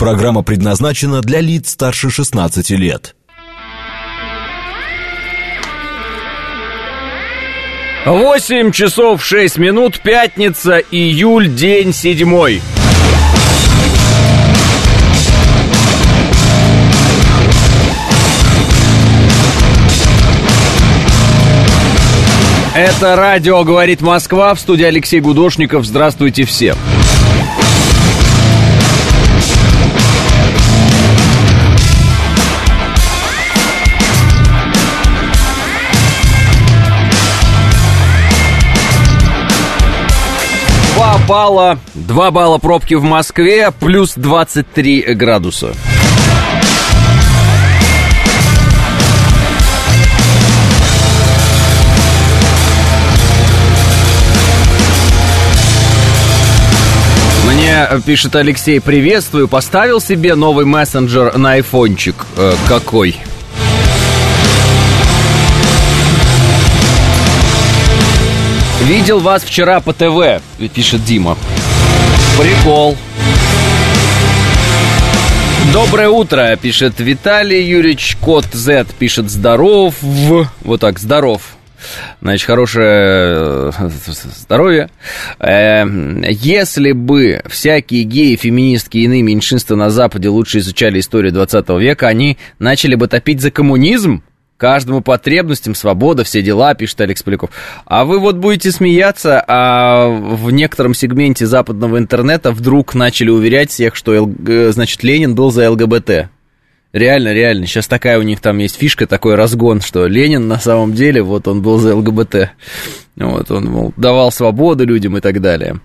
Программа предназначена для лиц старше 16 лет. Восемь часов шесть минут, пятница, июль, день седьмой. Это радио «Говорит Москва» в студии Алексей Гудошников. Здравствуйте всем. Два балла, два балла пробки в Москве, плюс 23 градуса. Мне пишет Алексей, приветствую, поставил себе новый мессенджер на айфончик. Э, какой? Видел вас вчера по ТВ, пишет Дима. Прикол. Доброе утро, пишет Виталий Юрьевич. Кот Z пишет здоров. Вот так, здоров. Значит, хорошее э, здоровье. Э, если бы всякие геи, феминистки и иные меньшинства на Западе лучше изучали историю 20 века, они начали бы топить за коммунизм, каждому потребностям, свобода, все дела, пишет Алекс Поляков. А вы вот будете смеяться, а в некотором сегменте западного интернета вдруг начали уверять всех, что, значит, Ленин был за ЛГБТ. Реально, реально. Сейчас такая у них там есть фишка, такой разгон, что Ленин на самом деле, вот он был за ЛГБТ. Вот, он, мол, давал свободу людям и так далее.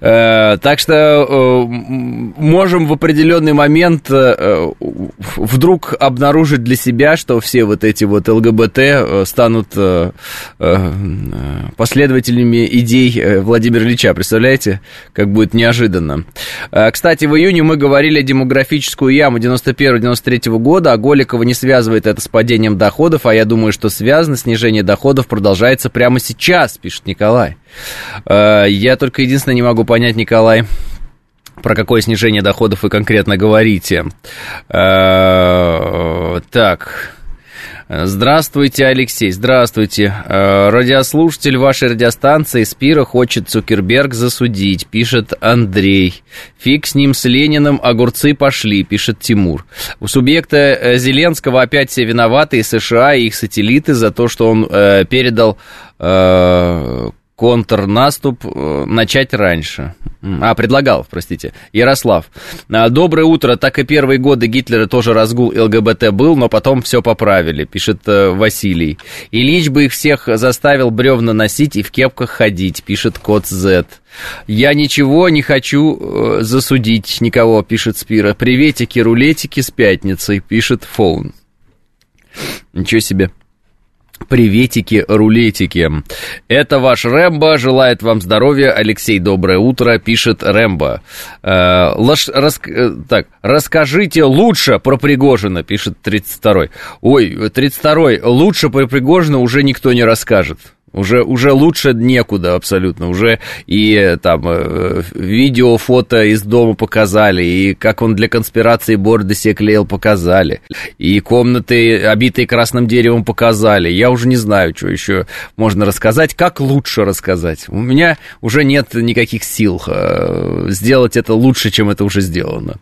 Э, так что э, можем в определенный момент э, вдруг обнаружить для себя, что все вот эти вот ЛГБТ станут последователями идей Владимира Ильича. Представляете, как будет неожиданно. Кстати, в июне мы говорили о демографическую яму 91-93 года, а Голикова не связывает это с падением доходов, а я думаю, что связано, снижение доходов продолжается прямо сейчас пишет Николай. Э, я только единственное не могу понять, Николай, про какое снижение доходов вы конкретно говорите. Э, так. Здравствуйте, Алексей, здравствуйте. Э, радиослушатель вашей радиостанции Спира хочет Цукерберг засудить, пишет Андрей. Фиг с ним, с Лениным, огурцы пошли, пишет Тимур. У субъекта Зеленского опять все виноваты, и США, и их сателлиты, за то, что он э, передал э, контрнаступ э, начать раньше. А, предлагал, простите. Ярослав. «А, Доброе утро. Так и первые годы Гитлера тоже разгул ЛГБТ был, но потом все поправили, пишет э, Василий. Ильич бы их всех заставил бревна носить и в кепках ходить, пишет кот Z. Я ничего не хочу э, засудить никого, пишет Спира. Приветики, рулетики с пятницей, пишет Фоун. Ничего себе. Приветики, рулетики. Это ваш Рэмбо. Желает вам здоровья. Алексей, доброе утро. Пишет Рэмбо. Э, лаш, рас, э, так, расскажите лучше про Пригожина, пишет 32-й. Ой, 32-й. Лучше про Пригожина уже никто не расскажет. Уже, уже лучше некуда абсолютно. Уже и там э, видео, фото из дома показали, и как он для конспирации бороды себе клеил показали, и комнаты, обитые красным деревом, показали. Я уже не знаю, что еще можно рассказать, как лучше рассказать. У меня уже нет никаких сил э, сделать это лучше, чем это уже сделано.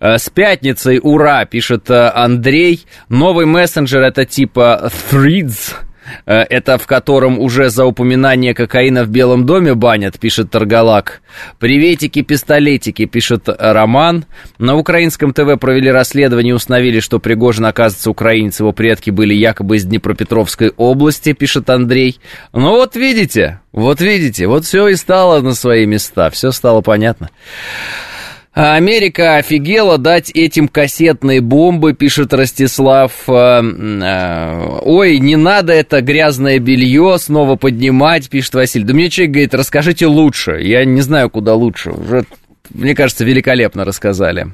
Э, с пятницей, ура, пишет Андрей. Новый мессенджер это типа Threads, это в котором уже за упоминание кокаина в Белом доме банят, пишет Таргалак. Приветики, пистолетики, пишет Роман. На украинском ТВ провели расследование и установили, что Пригожин, оказывается, украинец, его предки были якобы из Днепропетровской области, пишет Андрей. Ну вот видите, вот видите, вот все и стало на свои места, все стало понятно. Америка офигела дать этим кассетные бомбы, пишет Ростислав. Э, э, ой, не надо это грязное белье снова поднимать, пишет Василий. Да мне человек говорит, расскажите лучше. Я не знаю, куда лучше. Уже, мне кажется, великолепно рассказали.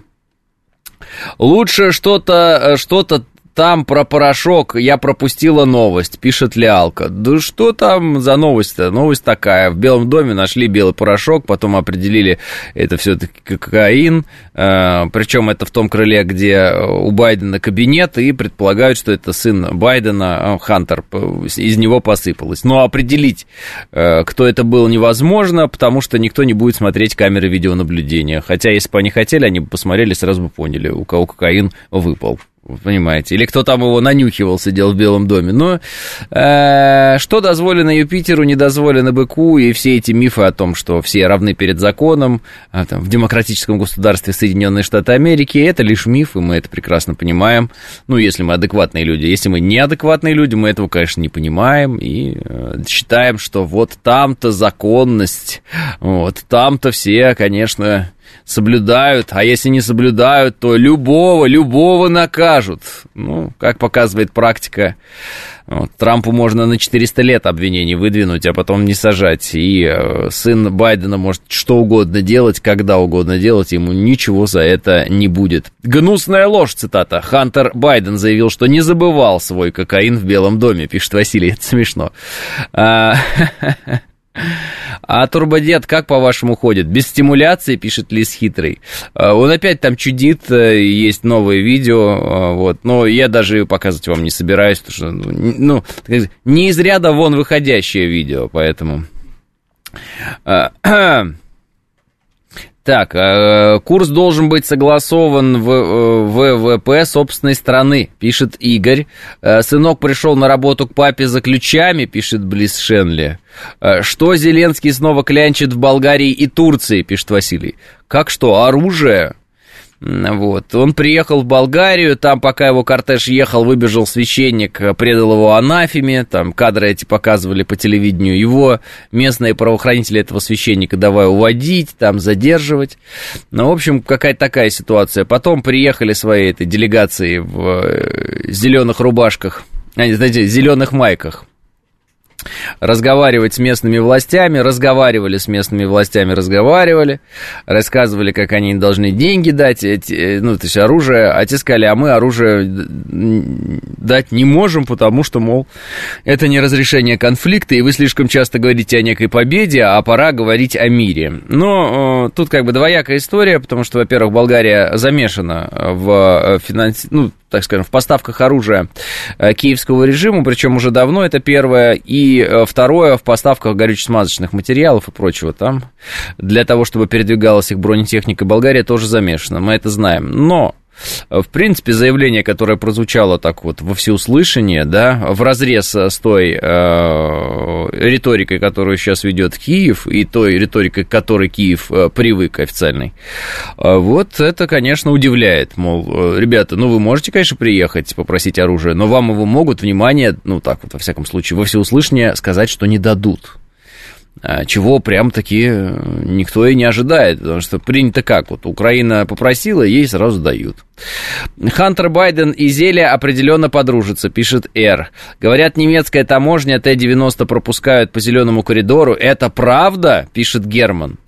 Лучше что-то, что-то там про порошок я пропустила новость, пишет Лиалка. Да что там за новость-то? Новость такая. В Белом доме нашли белый порошок, потом определили, это все-таки кокаин. Э, причем это в том крыле, где у Байдена кабинет, и предполагают, что это сын Байдена, э, Хантер, из него посыпалось. Но определить, э, кто это был, невозможно, потому что никто не будет смотреть камеры видеонаблюдения. Хотя, если бы они хотели, они бы посмотрели, сразу бы поняли, у кого кокаин выпал понимаете, или кто там его нанюхивал, сидел в Белом доме. Но э, что дозволено Юпитеру, не дозволено быку, и все эти мифы о том, что все равны перед законом, а, там, в демократическом государстве Соединенные Штаты Америки, это лишь миф, и мы это прекрасно понимаем. Ну, если мы адекватные люди. Если мы неадекватные люди, мы этого, конечно, не понимаем, и э, считаем, что вот там-то законность, вот там-то все, конечно, соблюдают, а если не соблюдают, то любого, любого накажут. Ну, как показывает практика, вот, Трампу можно на 400 лет обвинений выдвинуть, а потом не сажать. И э, сын Байдена может что угодно делать, когда угодно делать, ему ничего за это не будет. Гнусная ложь, цитата. Хантер Байден заявил, что не забывал свой кокаин в Белом доме, пишет Василий, это смешно. А, турбодед как, по-вашему, ходит? Без стимуляции, пишет Лис Хитрый. А, он опять там чудит, э, есть новое видео, а, вот, но я даже показывать вам не собираюсь, потому что, ну, ну не из ряда вон выходящее видео, поэтому... Так, э, курс должен быть согласован в э, ВВП собственной страны, пишет Игорь. Э, сынок пришел на работу к папе за ключами, пишет Близ Шенли. Что Зеленский снова клянчит в Болгарии и Турции, пишет Василий. Как что, оружие? Вот. Он приехал в Болгарию, там, пока его кортеж ехал, выбежал священник, э, предал его анафеме, там кадры эти показывали по телевидению, его местные правоохранители этого священника давай уводить, там задерживать. Ну, в общем, какая-то такая ситуация. Потом приехали свои этой делегации в э, зеленых рубашках, а, знаете, зеленых майках разговаривать с местными властями, разговаривали с местными властями, разговаривали, рассказывали, как они должны деньги дать, эти, э, ну, то есть оружие, а те сказали, а мы оружие дать не можем, потому что, мол, это не разрешение конфликта, и вы слишком часто говорите о некой победе, а пора говорить о мире. Но э, тут как бы двоякая история, потому что, во-первых, Болгария замешана в э, финанс... ну, так скажем, в поставках оружия э, киевского режима, причем уже давно это первое, и э, второе в поставках горюче-смазочных материалов и прочего там. Для того, чтобы передвигалась их бронетехника, Болгария тоже замешана, мы это знаем. Но в принципе, заявление, которое прозвучало так вот во всеуслышание, да, в разрез с той э, риторикой, которую сейчас ведет Киев, и той риторикой, к которой Киев э, привык официальной, э, вот это, конечно, удивляет. Мол, э, ребята, ну вы можете, конечно, приехать, попросить оружие, но вам его могут, внимание, ну так вот, во всяком случае, во всеуслышание сказать, что не дадут. А, чего прям-таки э, никто и не ожидает, потому что принято как, вот Украина попросила, ей сразу дают. Хантер Байден и Зеля определенно подружатся, пишет Р. Говорят, немецкая таможня Т-90 пропускают по зеленому коридору. Это правда, пишет Герман.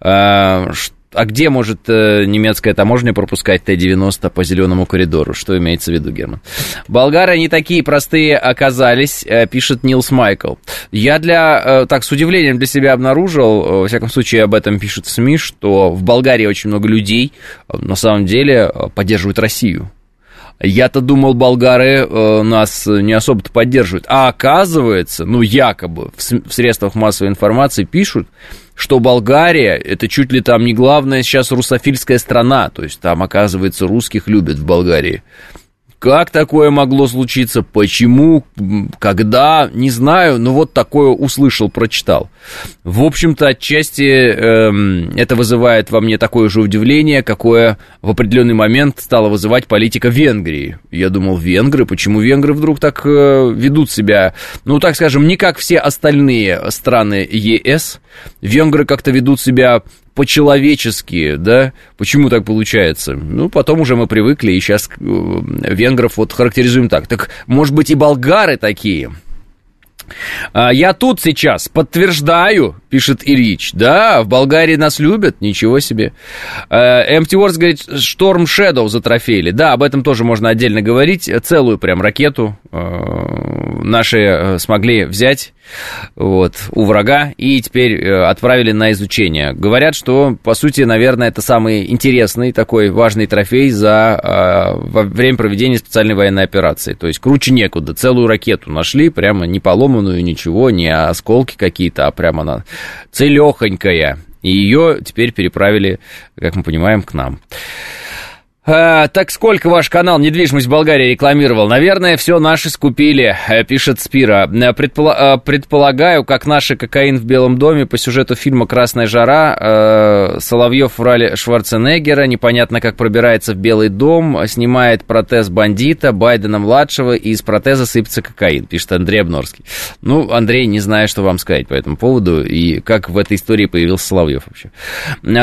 А, а где может э, немецкая таможня пропускать Т-90 по зеленому коридору? Что имеется в виду, Герман? Болгары не такие простые оказались, э, пишет Нилс Майкл. Я для, э, так, с удивлением для себя обнаружил, э, во всяком случае об этом пишут СМИ, что в Болгарии очень много людей, э, на самом деле, э, поддерживают Россию. Я-то думал, болгары э, нас не особо-то поддерживают. А оказывается, ну, якобы в, в средствах массовой информации пишут, что Болгария это чуть ли там не главная сейчас русофильская страна, то есть там, оказывается, русских любят в Болгарии. Как такое могло случиться? Почему? Когда? Не знаю, но вот такое услышал, прочитал. В общем-то, отчасти эм, это вызывает во мне такое же удивление, какое в определенный момент стало вызывать политика Венгрии. Я думал, венгры, почему венгры вдруг так э, ведут себя, ну, так скажем, не как все остальные страны ЕС. Венгры как-то ведут себя по-человечески, да? Почему так получается? Ну, потом уже мы привыкли, и сейчас э, венгров вот характеризуем так. Так, может быть, и болгары такие? А, я тут сейчас подтверждаю, пишет Ильич. Да, в Болгарии нас любят, ничего себе. Empty Wars говорит, Storm Shadow затрофеили. Да, об этом тоже можно отдельно говорить. Целую прям ракету наши смогли взять вот, у врага и теперь отправили на изучение. Говорят, что, по сути, наверное, это самый интересный такой важный трофей за во время проведения специальной военной операции. То есть круче некуда. Целую ракету нашли, прямо не поломанную, ничего, не осколки какие-то, а прямо она целехонькая. И ее теперь переправили, как мы понимаем, к нам. А, так сколько ваш канал «Недвижимость Болгарии» рекламировал? Наверное, все наши скупили, э, пишет Спира. Э, предпола- э, предполагаю, как наши «Кокаин в Белом доме» по сюжету фильма «Красная жара» Соловьев в роли Шварценеггера, непонятно как пробирается в Белый дом, снимает протез бандита Байдена-младшего, и из протеза сыпется кокаин, пишет Андрей Обнорский. Ну, Андрей, не знаю, что вам сказать по этому поводу, и как в этой истории появился Соловьев вообще.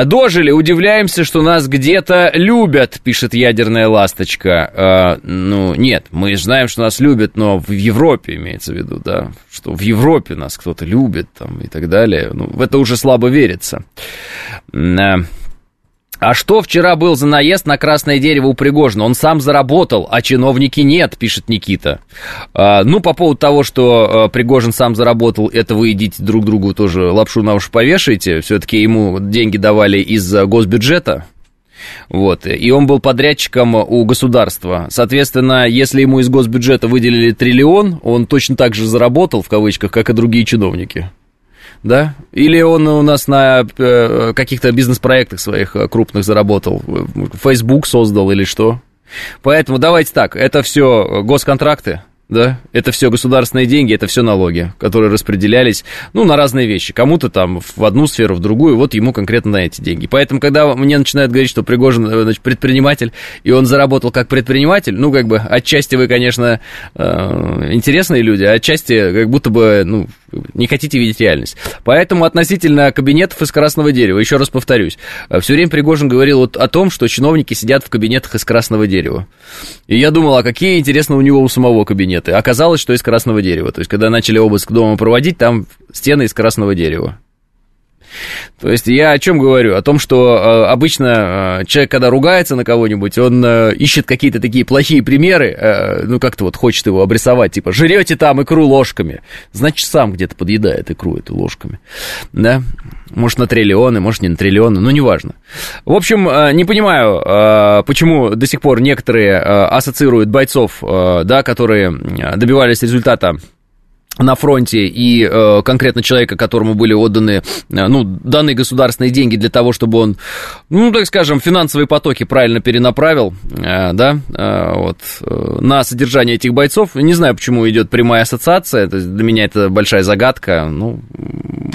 Дожили, удивляемся, что нас где-то любят, пишет ядерная ласточка. Э, ну, нет, мы знаем, что нас любят, но в Европе имеется в виду, да, что в Европе нас кто-то любит там и так далее. Ну, в это уже слабо верится. Э, а что вчера был за наезд на красное дерево у Пригожина? Он сам заработал, а чиновники нет, пишет Никита. А, ну, по поводу того, что а, Пригожин сам заработал, это вы идите друг другу тоже лапшу на уши повешаете. Все-таки ему деньги давали из госбюджета. Вот. И он был подрядчиком у государства. Соответственно, если ему из госбюджета выделили триллион, он точно так же заработал, в кавычках, как и другие чиновники. Да? Или он у нас на э, каких-то бизнес-проектах своих э, крупных заработал, Facebook создал или что? Поэтому давайте так, это все госконтракты, да, это все государственные деньги, это все налоги, которые распределялись, ну, на разные вещи. Кому-то там в одну сферу, в другую, вот ему конкретно на эти деньги. Поэтому, когда мне начинают говорить, что Пригожин, э, значит, предприниматель, и он заработал как предприниматель, ну, как бы, отчасти вы, конечно, э, интересные люди, а отчасти, как будто бы, ну, не хотите видеть реальность. Поэтому относительно кабинетов из красного дерева, еще раз повторюсь, э, все время Пригожин говорил вот о том, что чиновники сидят в кабинетах из красного дерева. И я думал, а какие, интересно, у него у самого кабинеты? Оказалось, что из красного дерева. То есть, когда начали обыск дома проводить, там стены из красного дерева. То есть я о чем говорю? О том, что э, обычно э, человек, когда ругается на кого-нибудь, он э, ищет какие-то такие плохие примеры, ну как-то вот хочет его обрисовать, типа жрете там икру ложками, значит сам где-то подъедает икру эту ложками, да? Может на триллионы, может не на триллионы, ну неважно. В общем, не понимаю, почему до сих пор некоторые ассоциируют бойцов, да, которые добивались результата на фронте и э, конкретно человека, которому были отданы, э, ну, данные государственные деньги для того, чтобы он, ну, так скажем, финансовые потоки правильно перенаправил, э, да, э, вот, э, на содержание этих бойцов. Не знаю, почему идет прямая ассоциация, это, для меня это большая загадка, ну,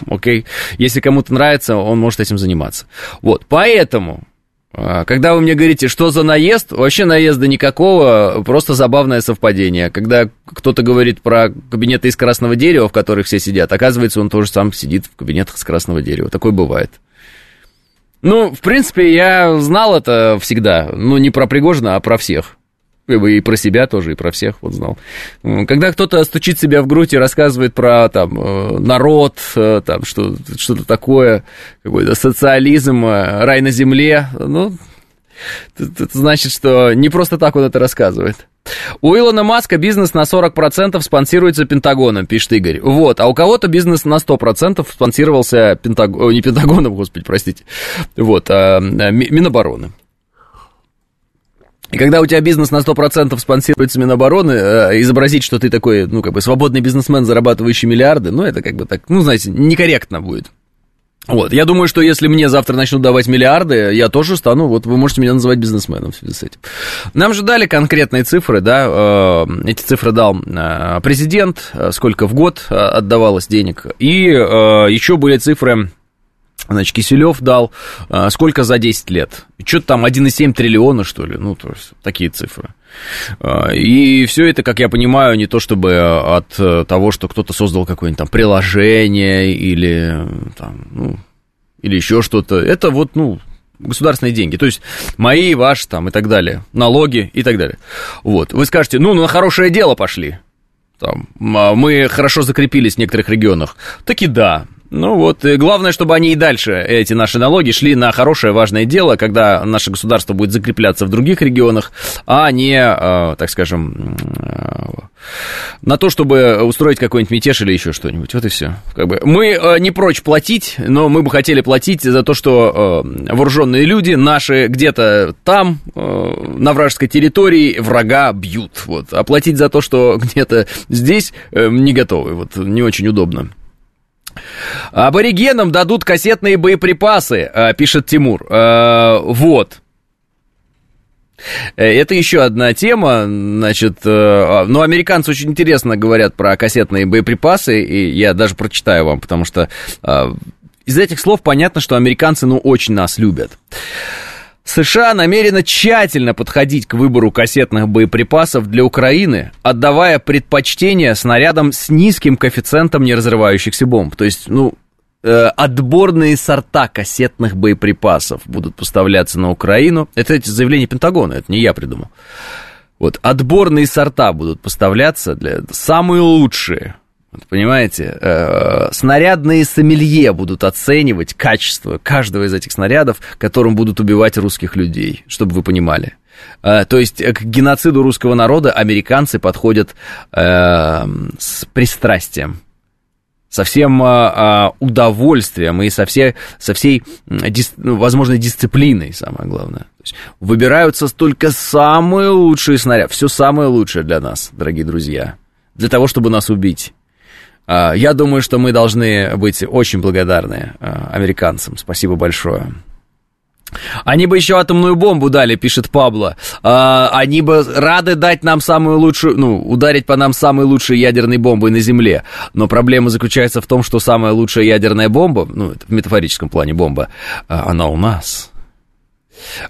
окей, если кому-то нравится, он может этим заниматься. Вот, поэтому когда вы мне говорите, что за наезд, вообще наезда никакого, просто забавное совпадение. Когда кто-то говорит про кабинеты из красного дерева, в которых все сидят, оказывается, он тоже сам сидит в кабинетах из красного дерева. Такое бывает. Ну, в принципе, я знал это всегда. Ну, не про Пригожина, а про всех и про себя тоже, и про всех вот знал. Когда кто-то стучит себя в грудь и рассказывает про там э, народ, э, там что, что-то такое, какой-то социализм, э, рай на земле, ну, это значит, что не просто так он это рассказывает. У Илона Маска бизнес на 40% спонсируется Пентагоном, пишет Игорь. Вот, а у кого-то бизнес на 100% спонсировался Пентагоном, не Пентагоном, господи, простите, вот, а Минобороны. И когда у тебя бизнес на 100% спонсируется Минобороны, э, изобразить, что ты такой, ну, как бы, свободный бизнесмен, зарабатывающий миллиарды, ну, это как бы так, ну, знаете, некорректно будет. Вот, я думаю, что если мне завтра начнут давать миллиарды, я тоже стану, вот вы можете меня называть бизнесменом в связи с этим. Нам же дали конкретные цифры, да, э, эти цифры дал э, президент, сколько в год отдавалось денег, и еще были цифры Значит, Киселев дал а, сколько за 10 лет? Что-то там 1,7 триллиона, что ли? Ну, то есть, такие цифры. А, и все это, как я понимаю, не то чтобы от э, того, что кто-то создал какое-нибудь там приложение или там, ну, или еще что-то. Это вот, ну, государственные деньги. То есть мои, ваши там и так далее. Налоги и так далее. Вот. Вы скажете, ну, на хорошее дело пошли. Там, мы хорошо закрепились в некоторых регионах. Так и да. Ну вот, и главное, чтобы они и дальше, эти наши налоги, шли на хорошее, важное дело, когда наше государство будет закрепляться в других регионах, а не, э, так скажем, э, на то, чтобы устроить какой-нибудь мятеж или еще что-нибудь. Вот и все. Как бы мы э, не прочь платить, но мы бы хотели платить за то, что э, вооруженные люди наши где-то там, э, на вражеской территории, врага бьют. Вот. А платить за то, что где-то здесь, э, не готовы. Вот не очень удобно. Аборигенам дадут кассетные боеприпасы, э, пишет Тимур. Э, вот. Э, это еще одна тема, значит, ну, американцы очень интересно говорят про кассетные боеприпасы, и я даже прочитаю вам, потому что из этих слов понятно, что американцы, ну, очень нас любят. США намерена тщательно подходить к выбору кассетных боеприпасов для Украины, отдавая предпочтение снарядам с низким коэффициентом неразрывающихся бомб. То есть, ну, э, отборные сорта кассетных боеприпасов будут поставляться на Украину. Это эти заявления Пентагона, это не я придумал. Вот, отборные сорта будут поставляться для самые лучшие вот, понимаете, э, снарядные сомелье будут оценивать качество каждого из этих снарядов, которым будут убивать русских людей, чтобы вы понимали. Э, то есть к геноциду русского народа американцы подходят э, с пристрастием со всем а, удовольствием и со всей, со всей дис, ну, возможной дисциплиной, самое главное. То есть выбираются только самые лучшие снаряды, все самое лучшее для нас, дорогие друзья, для того, чтобы нас убить. А, я думаю, что мы должны быть очень благодарны а, американцам. Спасибо большое. Они бы еще атомную бомбу дали, пишет Пабло. А, они бы рады дать нам самую лучшую, ну, ударить по нам самой лучшей ядерной бомбой на Земле. Но проблема заключается в том, что самая лучшая ядерная бомба, ну, в метафорическом плане бомба, она у нас.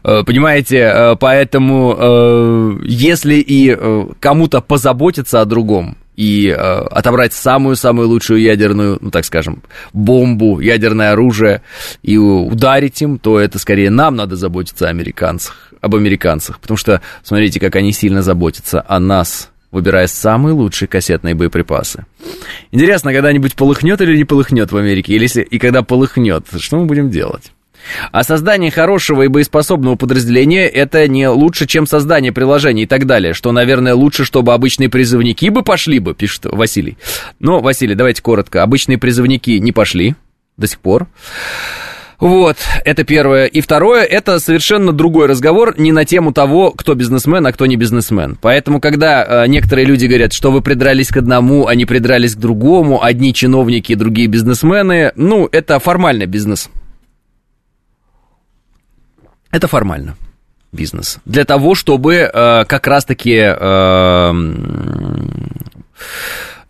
Понимаете, поэтому если и кому-то позаботиться о другом, и э, отобрать самую-самую лучшую ядерную, ну так скажем, бомбу, ядерное оружие и ударить им, то это скорее нам надо заботиться о американцах, об американцах, потому что смотрите, как они сильно заботятся о нас, выбирая самые лучшие кассетные боеприпасы. Интересно, когда-нибудь полыхнет или не полыхнет в Америке, или если, и когда полыхнет, что мы будем делать? А создание хорошего и боеспособного подразделения это не лучше, чем создание приложений и так далее, что, наверное, лучше, чтобы обычные призывники бы пошли бы, пишет Василий. Но, Василий, давайте коротко. Обычные призывники не пошли до сих пор. Вот, это первое. И второе, это совершенно другой разговор, не на тему того, кто бизнесмен, а кто не бизнесмен. Поэтому, когда э, некоторые люди говорят, что вы придрались к одному, а не придрались к другому, одни чиновники, другие бизнесмены, ну, это формальный бизнес. Это формально бизнес. Для того, чтобы э, как раз-таки э,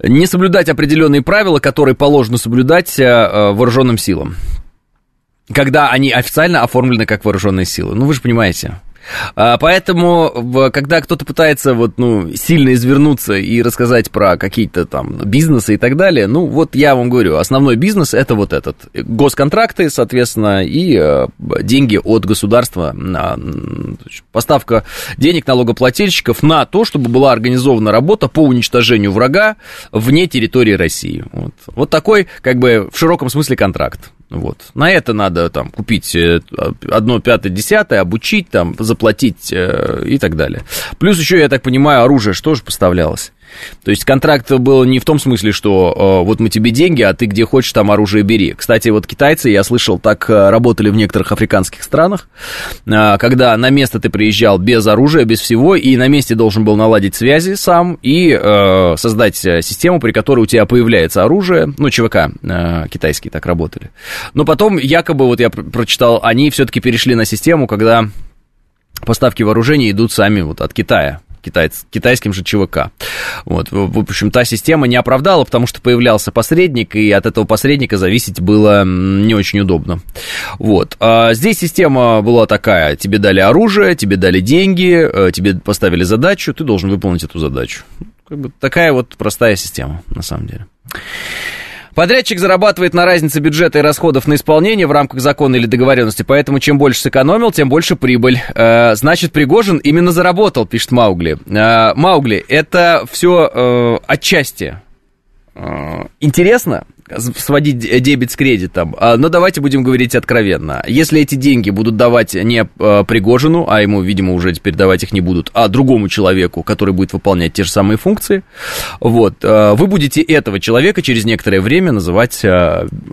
не соблюдать определенные правила, которые положено соблюдать э, вооруженным силам. Когда они официально оформлены как вооруженные силы. Ну, вы же понимаете. А, поэтому, когда кто-то пытается вот, ну, сильно извернуться и рассказать про какие-то там бизнесы и так далее, ну, вот я вам говорю, основной бизнес это вот этот. Госконтракты, соответственно, и э, деньги от государства, поставка денег налогоплательщиков на то, чтобы была организована работа по уничтожению врага вне территории России. Вот, вот такой, как бы, в широком смысле контракт. Вот. На это надо там купить э, одно, пятое, десятое, обучить, там, заплатить э, и так далее. Плюс еще, я так понимаю, оружие что же поставлялось? То есть контракт был не в том смысле, что э, вот мы тебе деньги, а ты где хочешь там оружие бери. Кстати, вот китайцы, я слышал, так э, работали в некоторых африканских странах, э, когда на место ты приезжал без оружия, без всего, и на месте должен был наладить связи сам и э, создать э, систему, при которой у тебя появляется оружие. Ну, ЧВК э, китайские так работали. Но потом, якобы, вот я прочитал, они все-таки перешли на систему, когда поставки вооружений идут сами вот от Китая китайц, китайским же ЧВК. Вот, в общем, та система не оправдала, потому что появлялся посредник, и от этого посредника зависеть было не очень удобно. Вот. А здесь система была такая, тебе дали оружие, тебе дали деньги, э, тебе поставили задачу, ты должен выполнить эту задачу. Как бы такая вот простая система, на самом деле. Подрядчик зарабатывает на разнице бюджета и расходов на исполнение в рамках закона или договоренности, поэтому чем больше сэкономил, тем больше прибыль. Э, значит, Пригожин именно заработал, пишет Маугли. Э, Маугли, это все э, отчасти э, интересно, сводить дебет с кредитом. А, но давайте будем говорить откровенно. Если эти деньги будут давать не а, Пригожину, а ему, видимо, уже теперь давать их не будут, а другому человеку, который будет выполнять те же самые функции, вот, а, вы будете этого человека через некоторое время называть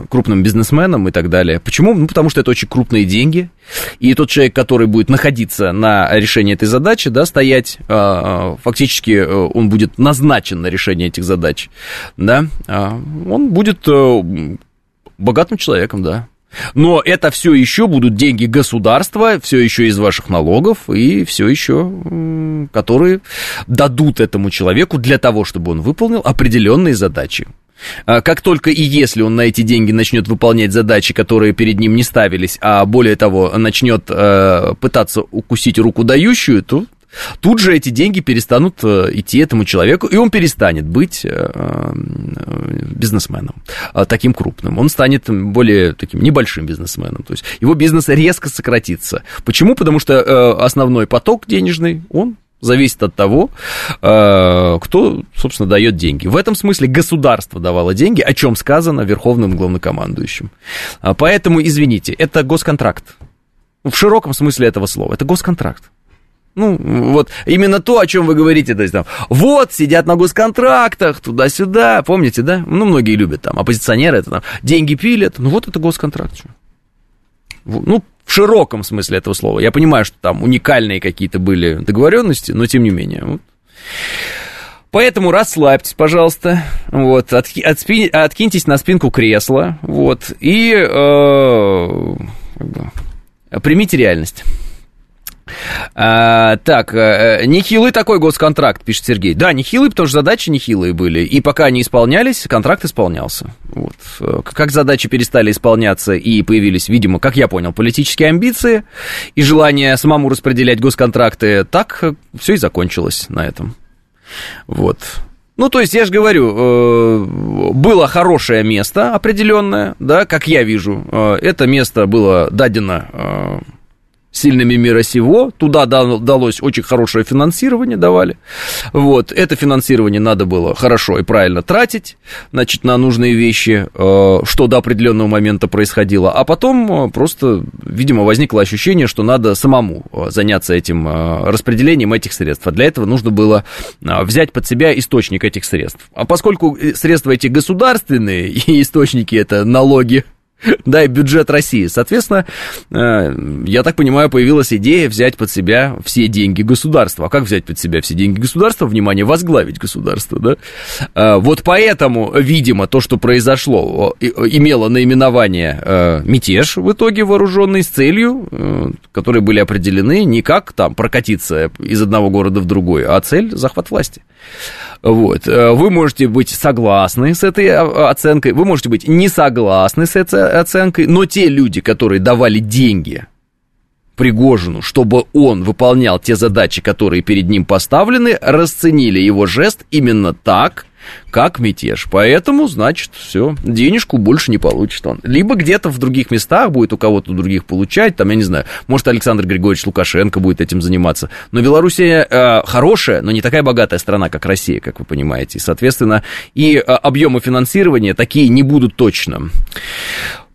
крупным бизнесменом и так далее. Почему? Ну, потому что это очень крупные деньги, и тот человек, который будет находиться на решении этой задачи, да, стоять, фактически э, он будет назначен на решение этих задач, да, он будет э, богатым человеком, да. Но это все еще будут деньги государства, все еще из ваших налогов и все еще, которые дадут этому человеку для того, чтобы он выполнил определенные задачи. А как только и если он на эти деньги начнет выполнять задачи, которые перед ним не ставились, а более того, начнет э, пытаться укусить руку дающую, то тут же эти деньги перестанут э, идти этому человеку, и он перестанет быть э, бизнесменом таким крупным. Он станет более таким небольшим бизнесменом. То есть его бизнес резко сократится. Почему? Потому что основной поток денежный, он зависит от того, кто, собственно, дает деньги. В этом смысле государство давало деньги, о чем сказано верховным главнокомандующим. Поэтому, извините, это госконтракт. В широком смысле этого слова. Это госконтракт. Ну, вот именно то, о чем вы говорите, то есть там, вот, сидят на госконтрактах, туда-сюда, помните, да? Ну, многие любят там, оппозиционеры, это там, деньги пилят, ну, вот это госконтракт. Ну, в широком смысле этого слова. Я понимаю, что там уникальные какие-то были договоренности, но тем не менее. Вот. Поэтому расслабьтесь, пожалуйста, вот, от, отспи, откиньтесь на спинку кресла, вот, и э, примите реальность. А, так, э, нехилый такой госконтракт, пишет Сергей. Да, нехилый, потому что задачи нехилые были. И пока они исполнялись, контракт исполнялся. Вот. Э, как задачи перестали исполняться и появились, видимо, как я понял, политические амбиции и желание самому распределять госконтракты, так все и закончилось на этом. Вот. Ну, то есть, я же говорю, э, было хорошее место определенное, да, как я вижу. Это место было дадено сильными мира сего. Туда далось очень хорошее финансирование, давали. Вот, это финансирование надо было хорошо и правильно тратить, значит, на нужные вещи, э, что до определенного момента происходило. А потом э, просто, видимо, возникло ощущение, что надо самому э, заняться этим распределением этих средств. А для этого нужно было взять под себя источник этих средств. А поскольку средства эти государственные, и источники это налоги, да, и бюджет России. Соответственно, э, я так понимаю, появилась идея взять под себя все деньги государства. А как взять под себя все деньги государства? Внимание, возглавить государство, да? Э, вот поэтому, видимо, то, что произошло, имело наименование э, мятеж в итоге вооруженный с целью, которые были определены не как там прокатиться из одного города в другой, а цель захват власти. Вот. Э, вы можете быть согласны с этой а, оценкой, вы можете быть не согласны с этой оценкой, но те люди, которые давали деньги Пригожину, чтобы он выполнял те задачи, которые перед ним поставлены, расценили его жест именно так, как мятеж. Поэтому, значит, все, денежку больше не получит он. Либо где-то в других местах будет у кого-то других получать, там, я не знаю, может, Александр Григорьевич Лукашенко будет этим заниматься. Но Белоруссия э, хорошая, но не такая богатая страна, как Россия, как вы понимаете. И, соответственно, и э, объемы финансирования такие не будут точно.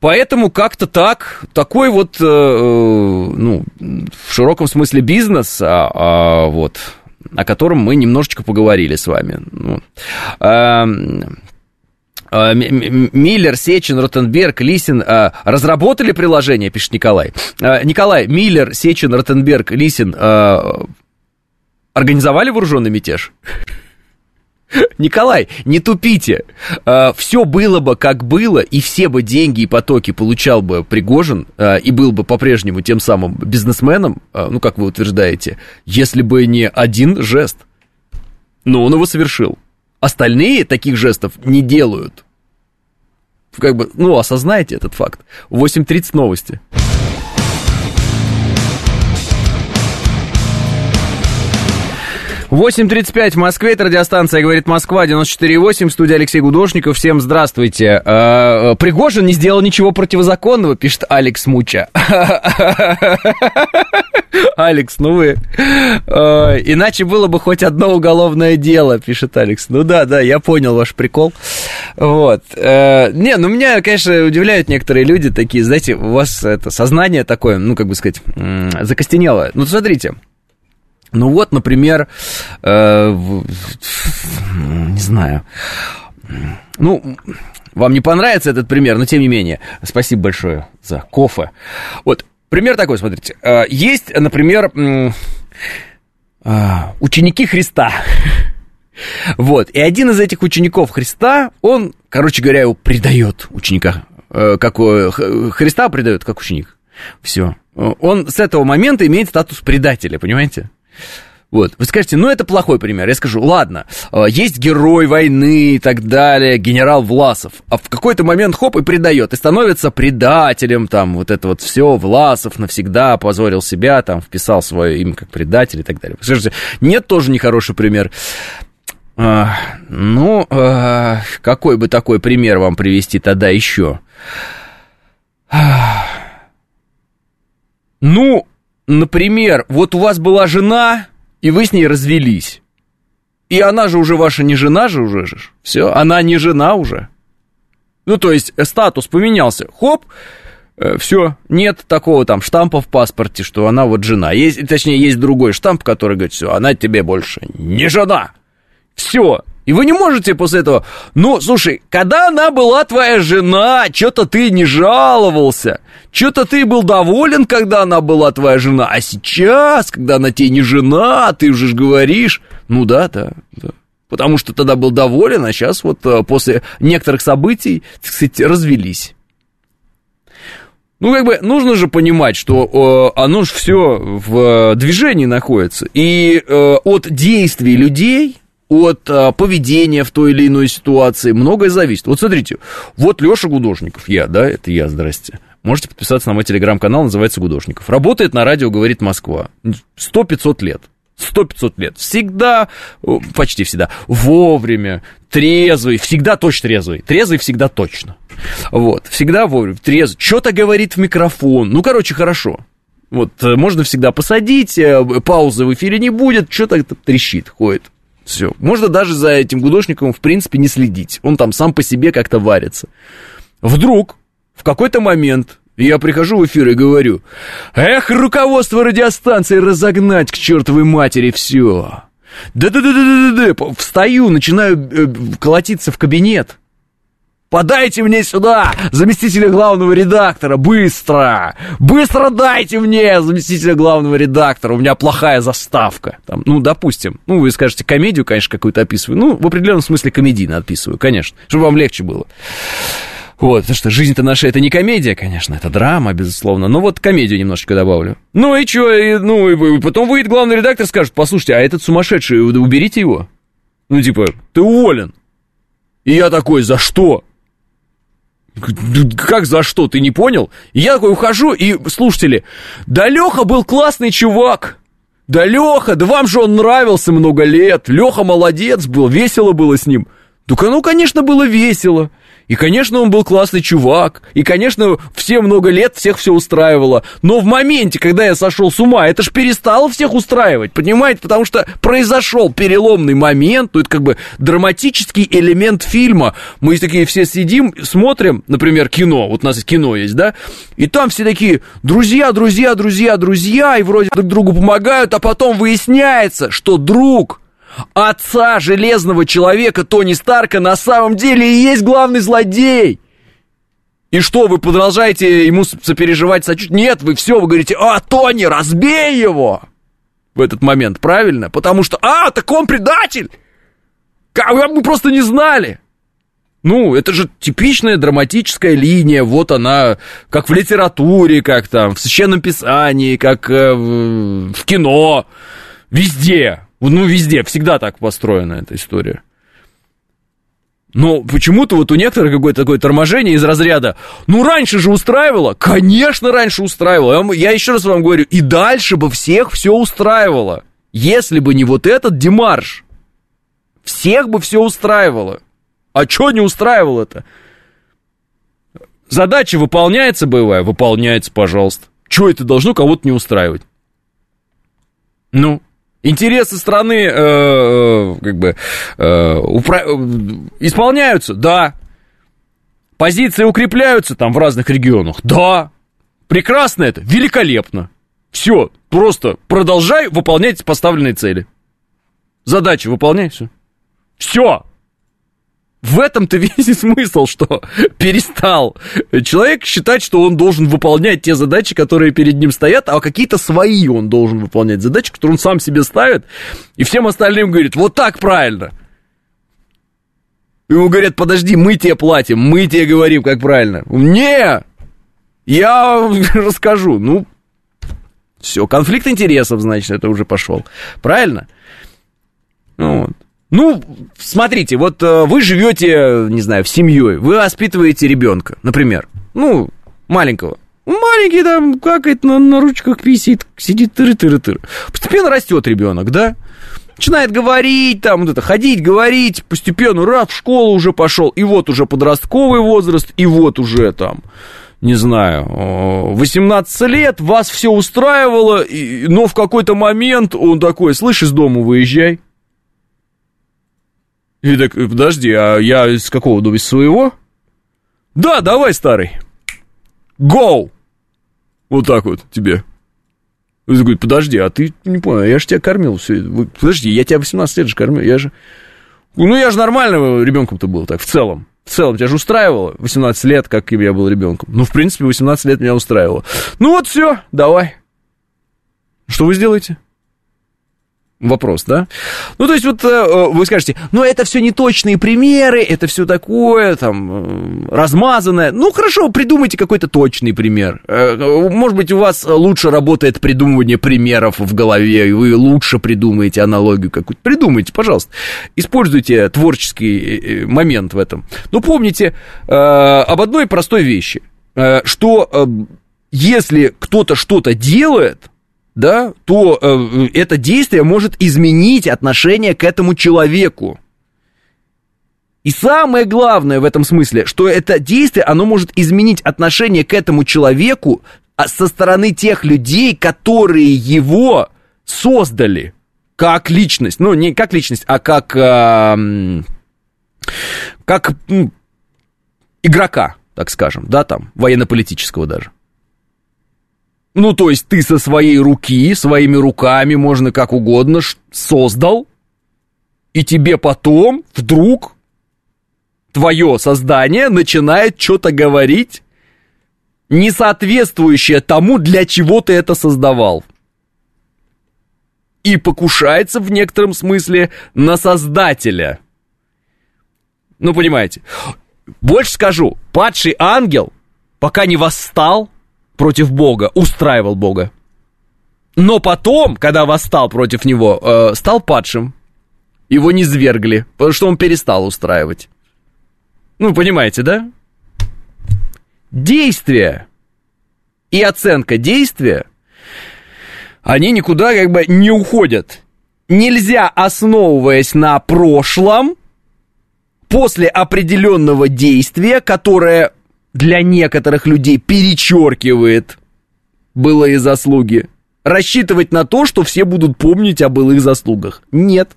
Поэтому как-то так, такой вот, э, э ну, в широком смысле бизнес, а, а, вот, о котором мы немножечко поговорили с вами. Ну, а, а, Миллер, Сечин, Ротенберг, Лисин а, разработали приложение, пишет Николай. Николай, Миллер, Сечин, Ротенберг, Лисин организовали вооруженный мятеж? Николай, не тупите. А, все было бы как было, и все бы деньги и потоки получал бы Пригожин, а, и был бы по-прежнему тем самым бизнесменом, а, ну, как вы утверждаете, если бы не один жест. Но он его совершил. Остальные таких жестов не делают. Как бы, ну, осознайте этот факт. 8.30 новости. 8.35 в Москве, это радиостанция «Говорит Москва», 94.8, студия Алексей Гудошников. Всем здравствуйте. Э, Пригожин не сделал ничего противозаконного, пишет Алекс Муча. Алекс, ну вы... Э, иначе было бы хоть одно уголовное дело, пишет Алекс. Ну да, да, я понял ваш прикол. Вот. Э, не, ну меня, конечно, удивляют некоторые люди такие, знаете, у вас это сознание такое, ну, как бы сказать, закостенелое. Ну, смотрите, ну вот, например, э, не знаю, ну, вам не понравится этот пример, но тем не менее, спасибо большое за кофе. Вот, пример такой, смотрите. Э, есть, например, э, ученики Христа. Вот, и один из этих учеников Христа, он, короче говоря, его предает ученика, как Христа предает как ученик. Все. Он с этого момента имеет статус предателя, понимаете? Вот. Вы скажете, ну это плохой пример. Я скажу, ладно, э, есть герой войны и так далее, генерал Власов, а в какой-то момент хоп и предает, и становится предателем, там, вот это вот все, Власов навсегда позорил себя, там, вписал свое имя как предатель и так далее. Вы скажете, нет, тоже нехороший пример. А, ну, а, какой бы такой пример вам привести тогда еще? А, ну, например, вот у вас была жена, и вы с ней развелись. И она же уже ваша не жена же уже же. Все, она не жена уже. Ну, то есть э, статус поменялся. Хоп, э, все, нет такого там штампа в паспорте, что она вот жена. Есть, точнее, есть другой штамп, который говорит, все, она тебе больше не жена. Все, и вы не можете после этого, ну, слушай, когда она была твоя жена, что-то ты не жаловался, что-то ты был доволен, когда она была твоя жена, а сейчас, когда она тебе не жена, ты уже говоришь, ну да, да, да. Потому что тогда был доволен, а сейчас вот э, после некоторых событий, так сказать, развелись. Ну, как бы, нужно же понимать, что э, оно же все в э, движении находится. И э, от действий людей от а, поведения в той или иной ситуации, многое зависит. Вот смотрите, вот Леша Гудошников, я, да, это я, здрасте. Можете подписаться на мой телеграм-канал, называется Гудошников. Работает на радио «Говорит Москва». Сто пятьсот лет. Сто пятьсот лет. Всегда, почти всегда, вовремя, трезвый, всегда точно трезвый. Трезвый всегда точно. Вот, всегда вовремя, трезвый. Что-то говорит в микрофон. Ну, короче, хорошо. Вот, э, можно всегда посадить, э, паузы в эфире не будет, что-то трещит, ходит. Все. Можно даже за этим гудошником, в принципе, не следить. Он там сам по себе как-то варится. Вдруг, в какой-то момент, я прихожу в эфир и говорю, эх, руководство радиостанции разогнать к чертовой матери все. Да-да-да-да-да-да, встаю, начинаю э, колотиться в кабинет. Подайте мне сюда заместителя главного редактора, быстро! Быстро дайте мне заместителя главного редактора, у меня плохая заставка. Там, ну, допустим, ну, вы скажете, комедию, конечно, какую-то описываю. Ну, в определенном смысле комедийно описываю, конечно, чтобы вам легче было. Вот, потому что жизнь-то наша это не комедия, конечно, это драма, безусловно. Но вот комедию немножечко добавлю. Ну и что, и, ну и потом выйдет главный редактор, скажет, послушайте, а этот сумасшедший, уберите его. Ну типа, ты уволен. И я такой, за что? Как за что, ты не понял? И я такой ухожу, и слушатели, да Леха был классный чувак. Да Леха, да вам же он нравился много лет. Леха молодец был, весело было с ним. Только ну, конечно, было весело. И, конечно, он был классный чувак. И, конечно, все много лет всех все устраивало. Но в моменте, когда я сошел с ума, это ж перестало всех устраивать, понимаете? Потому что произошел переломный момент, ну, это как бы драматический элемент фильма. Мы такие все сидим, смотрим, например, кино. Вот у нас кино есть, да? И там все такие, друзья, друзья, друзья, друзья, и вроде друг другу помогают, а потом выясняется, что друг отца Железного Человека Тони Старка на самом деле и есть главный злодей. И что, вы продолжаете ему сопереживать, сочувствовать? Нет, вы все, вы говорите, а, Тони, разбей его! В этот момент, правильно? Потому что, а, так он предатель! Как, мы просто не знали! Ну, это же типичная драматическая линия, вот она, как в литературе, как там, в священном писании, как э, в кино, везде. Ну, везде, всегда так построена эта история. Но почему-то вот у некоторых какое-то такое торможение из разряда «Ну, раньше же устраивало!» Конечно, раньше устраивало. Я еще раз вам говорю, и дальше бы всех все устраивало. Если бы не вот этот демарш, всех бы все устраивало. А что не устраивало-то? Задача выполняется боевая? Выполняется, пожалуйста. Чего это должно кого-то не устраивать? Ну, интересы страны э, э, как бы э, упра... исполняются? Да. Позиции укрепляются там в разных регионах? Да. Прекрасно это, великолепно. Все, просто продолжай выполнять поставленные цели. Задачи выполняй, все. Все. В этом-то весь смысл, что перестал человек считать, что он должен выполнять те задачи, которые перед ним стоят, а какие-то свои он должен выполнять задачи, которые он сам себе ставит, и всем остальным говорит, вот так правильно. Ему говорят, подожди, мы тебе платим, мы тебе говорим, как правильно. Не, я расскажу. Ну, все, конфликт интересов, значит, это уже пошел. Правильно? Ну, вот. Ну, смотрите, вот э, вы живете, не знаю, в семье, вы воспитываете ребенка, например, ну, маленького. Маленький там какает на, на ручках писит, сидит тыры-тыры-тыры. Постепенно растет ребенок, да? Начинает говорить, там, вот это, ходить, говорить, постепенно, раз, в школу уже пошел, и вот уже подростковый возраст, и вот уже там, не знаю, 18 лет, вас все устраивало, но в какой-то момент он такой, слышь, из дома выезжай. И так, подожди, а я из какого дома? Из своего? Да, давай, старый. Go! Вот так вот тебе. Он говорит, подожди, а ты не понял, я же тебя кормил все. Подожди, я тебя 18 лет же кормил, я же... Ну, я же нормальным ребенком-то был так, в целом. В целом, тебя же устраивало 18 лет, как я был ребенком. Ну, в принципе, 18 лет меня устраивало. Ну вот все, давай. Что вы сделаете? Вопрос, да? Ну, то есть, вот э, вы скажете, ну, это все неточные примеры, это все такое, там, э, размазанное. Ну, хорошо, придумайте какой-то точный пример. Э, может быть, у вас лучше работает придумывание примеров в голове, и вы лучше придумаете аналогию какую-то. Придумайте, пожалуйста. Используйте творческий момент в этом. Но помните об одной простой вещи, что если кто-то что-то делает, да, то э, это действие может изменить отношение к этому человеку. И самое главное в этом смысле, что это действие, оно может изменить отношение к этому человеку а, со стороны тех людей, которые его создали как личность. Ну, не как личность, а как, э, как э, игрока, так скажем, да, там, военно-политического даже. Ну, то есть ты со своей руки, своими руками, можно как угодно, создал, и тебе потом вдруг твое создание начинает что-то говорить, не соответствующее тому, для чего ты это создавал. И покушается в некотором смысле на создателя. Ну, понимаете. Больше скажу, падший ангел, пока не восстал, против Бога, устраивал Бога. Но потом, когда восстал против него, э, стал падшим. Его не свергли, потому что он перестал устраивать. Ну, понимаете, да? Действия и оценка действия, они никуда как бы не уходят. Нельзя, основываясь на прошлом, после определенного действия, которое для некоторых людей перечеркивает былые заслуги, рассчитывать на то, что все будут помнить о былых заслугах. Нет,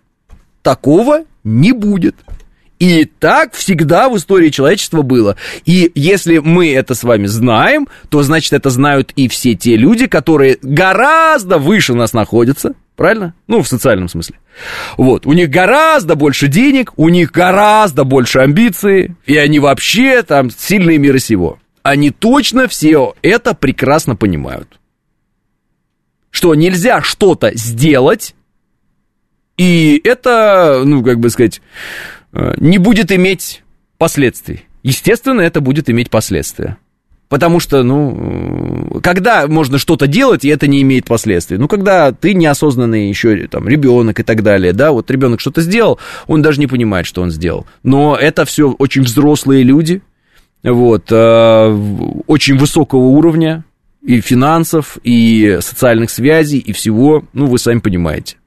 такого не будет. И так всегда в истории человечества было. И если мы это с вами знаем, то значит это знают и все те люди, которые гораздо выше нас находятся, правильно? Ну, в социальном смысле. Вот, у них гораздо больше денег, у них гораздо больше амбиций, и они вообще там сильные мира сего. Они точно все это прекрасно понимают. Что нельзя что-то сделать, и это, ну, как бы сказать, э, не будет иметь последствий. Естественно, это будет иметь последствия. Потому что, ну, когда можно что-то делать, и это не имеет последствий? Ну, когда ты неосознанный еще там ребенок и так далее, да, вот ребенок что-то сделал, он даже не понимает, что он сделал. Но это все очень взрослые люди, вот, э, очень высокого уровня и финансов, и социальных связей, и всего, ну, вы сами понимаете.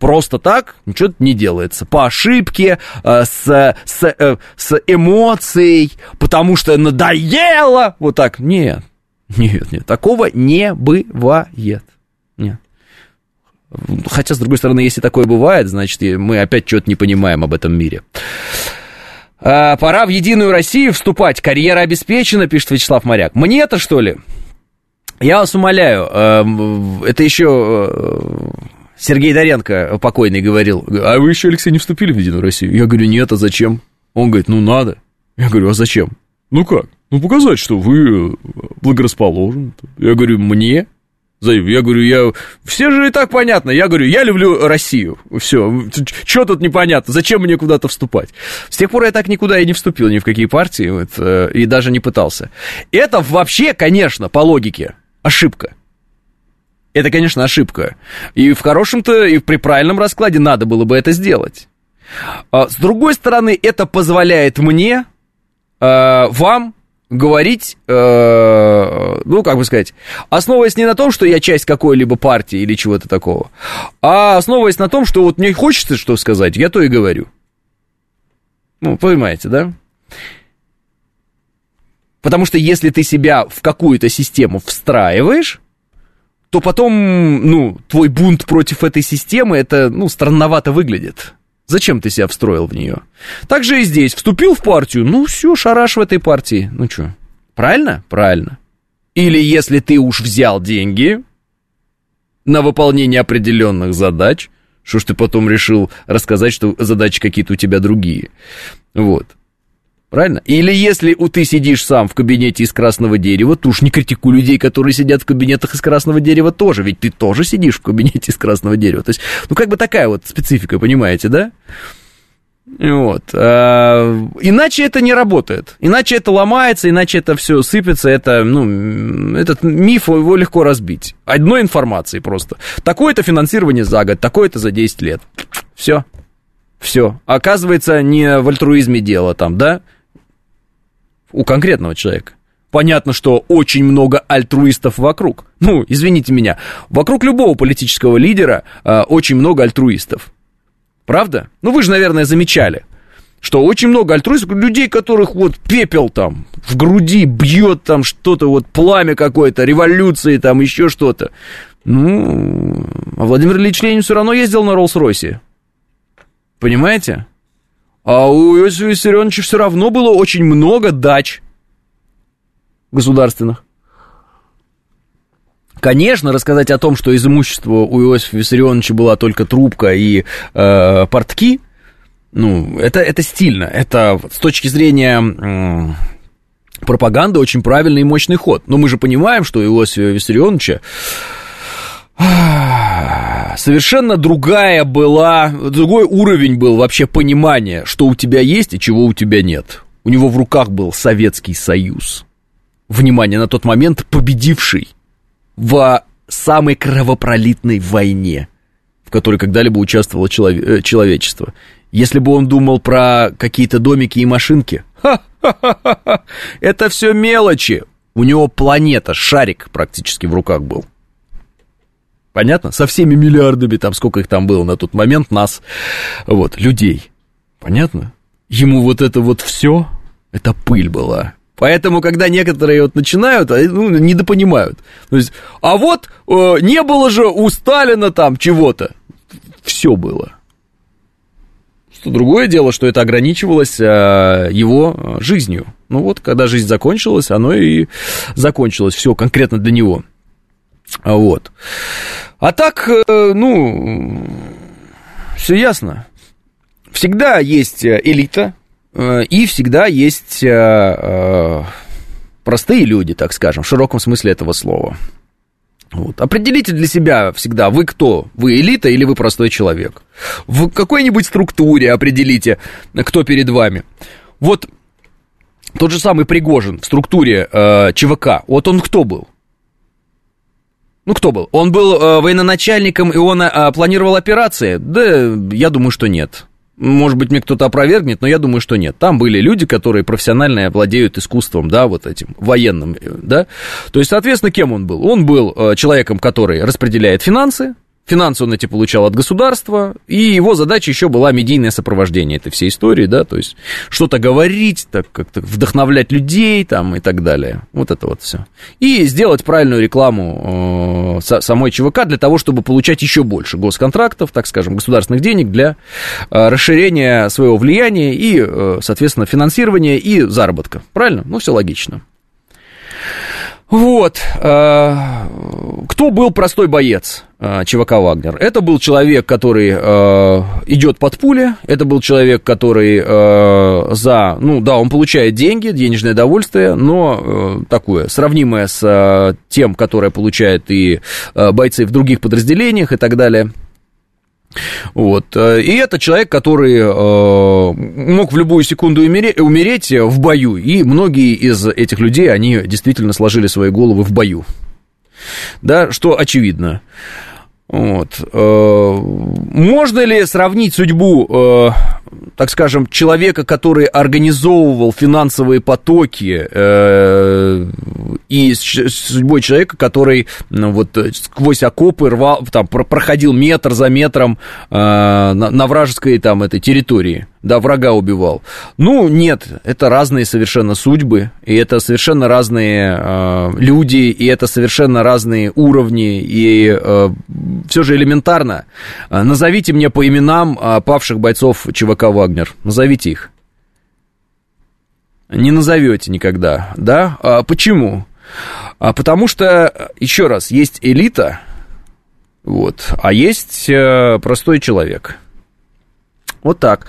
Просто так ничего не делается. По ошибке, э, с, с, э, с эмоцией, потому что надоело. Вот так. Нет, нет, нет. Такого не бывает. Нет. Хотя, с другой стороны, если такое бывает, значит, мы опять что-то не понимаем об этом мире. А, пора в Единую Россию вступать. Карьера обеспечена, пишет Вячеслав Моряк. Мне это что ли? Я вас умоляю, э, это еще э, Сергей Доренко покойный говорил, а вы еще, Алексей, не вступили в Единую Россию? Я говорю, нет, а зачем? Он говорит, ну надо. Я говорю, а зачем? Ну как? Ну показать, что вы благорасположены. Я говорю, мне? Я говорю, я... Все же и так понятно. Я говорю, я люблю Россию. Все. Что тут непонятно? Зачем мне куда-то вступать? С тех пор я так никуда и не вступил, ни в какие партии, вот, э, и даже не пытался. Это вообще, конечно, по логике, ошибка. Это, конечно, ошибка. И в хорошем-то, и при правильном раскладе надо было бы это сделать. А, с другой стороны, это позволяет мне, э, вам говорить, э, ну, как бы сказать, основываясь не на том, что я часть какой-либо партии или чего-то такого, а основываясь на том, что вот мне хочется что сказать, я то и говорю. Ну, понимаете, да? Потому что если ты себя в какую-то систему встраиваешь, то потом, ну, твой бунт против этой системы, это, ну, странновато выглядит. Зачем ты себя встроил в нее? Так же и здесь. Вступил в партию, ну все, шараш в этой партии. Ну что, правильно? Правильно. Или если ты уж взял деньги на выполнение определенных задач, что ж ты потом решил рассказать, что задачи какие-то у тебя другие. Вот. Правильно? Или если у ты сидишь сам в кабинете из красного дерева, то уж не критикуй людей, которые сидят в кабинетах из красного дерева тоже, ведь ты тоже сидишь в кабинете из красного дерева. То есть, ну, как бы такая вот специфика, понимаете, да? Вот. А, иначе это не работает. Иначе это ломается, иначе это все сыпется. Это, ну, этот миф его легко разбить. Одной информации просто. Такое-то финансирование за год, такое-то за 10 лет. Все. Все. Оказывается, не в альтруизме дело там, да? У конкретного человека. Понятно, что очень много альтруистов вокруг. Ну, извините меня, вокруг любого политического лидера э, очень много альтруистов. Правда? Ну, вы же, наверное, замечали, что очень много альтруистов, людей, которых вот пепел там в груди бьет там что-то, вот пламя какое-то, революции там, еще что-то. Ну, а Владимир Ильич Ленин все равно ездил на Роллс-Ройсе. Понимаете? А у Иосифа Виссарионовича все равно было очень много дач государственных. Конечно, рассказать о том, что из имущества у Иосифа Виссарионовича была только трубка и э, портки, ну, это, это стильно. Это с точки зрения э, пропаганды очень правильный и мощный ход. Но мы же понимаем, что у Иосифа Виссарионовича совершенно другая была, другой уровень был вообще понимания, что у тебя есть и чего у тебя нет. У него в руках был Советский Союз. Внимание, на тот момент победивший в самой кровопролитной войне, в которой когда-либо участвовало челове- э, человечество. Если бы он думал про какие-то домики и машинки, ха-ха-ха-ха, это все мелочи. У него планета, шарик практически в руках был. Понятно? Со всеми миллиардами, там, сколько их там было на тот момент, нас, вот, людей. Понятно? Ему вот это вот все, это пыль была. Поэтому, когда некоторые вот начинают, ну, недопонимают. То есть, а вот э, не было же у Сталина там чего-то. Все было. Что другое дело, что это ограничивалось э, его жизнью. Ну вот, когда жизнь закончилась, оно и закончилось. Все конкретно для него. Вот. А так, э, ну, все ясно. Всегда есть э, элита, э, и всегда есть простые люди, так скажем, в широком смысле этого слова. Вот. Определите для себя всегда, вы кто? Вы элита или вы простой человек? В какой-нибудь структуре определите, кто перед вами. Вот тот же самый Пригожин в структуре э, ЧВК, вот он кто был? Ну, кто был? Он был э, военачальником, и он э, планировал операции? Да, я думаю, что нет. Может быть, мне кто-то опровергнет, но я думаю, что нет. Там были люди, которые профессионально владеют искусством, да, вот этим, военным, да. То есть, соответственно, кем он был? Он был э, человеком, который распределяет финансы, Финансы он эти получал от государства, и его задача еще была медийное сопровождение этой всей истории, да, то есть что-то говорить, так как-то вдохновлять людей там и так далее. Вот это вот все. И сделать правильную рекламу э, самой ЧВК для того, чтобы получать еще больше госконтрактов, так скажем, государственных денег для э, расширения своего влияния и, э, соответственно, финансирования и заработка. Правильно? Ну, все логично. Вот. Э, кто был простой боец э, ЧВК «Вагнер»? Это был человек, который э, идет под пули, это был человек, который за... Ну, да, он получает деньги, денежное довольствие, но такое, сравнимое с тем, которое получают и бойцы в других подразделениях и так далее – вот. Э, и это человек, который э, мог в любую секунду умереть в бою. И многие из этих людей, они действительно сложили свои головы в бою. Да, что очевидно. Вот. Э, можно ли сравнить судьбу, э, так скажем, человека, который организовывал финансовые потоки, э, и с судьбой человека, который ну, вот сквозь окопы рвал, там, проходил метр за метром на вражеской там этой территории? да, врага убивал. Ну, нет, это разные совершенно судьбы, и это совершенно разные э, люди, и это совершенно разные уровни, и э, все же элементарно. Э, назовите мне по именам э, павших бойцов ЧВК «Вагнер». Назовите их. Не назовете никогда, да? А почему? А потому что, еще раз, есть элита, вот, а есть э, простой человек – вот так.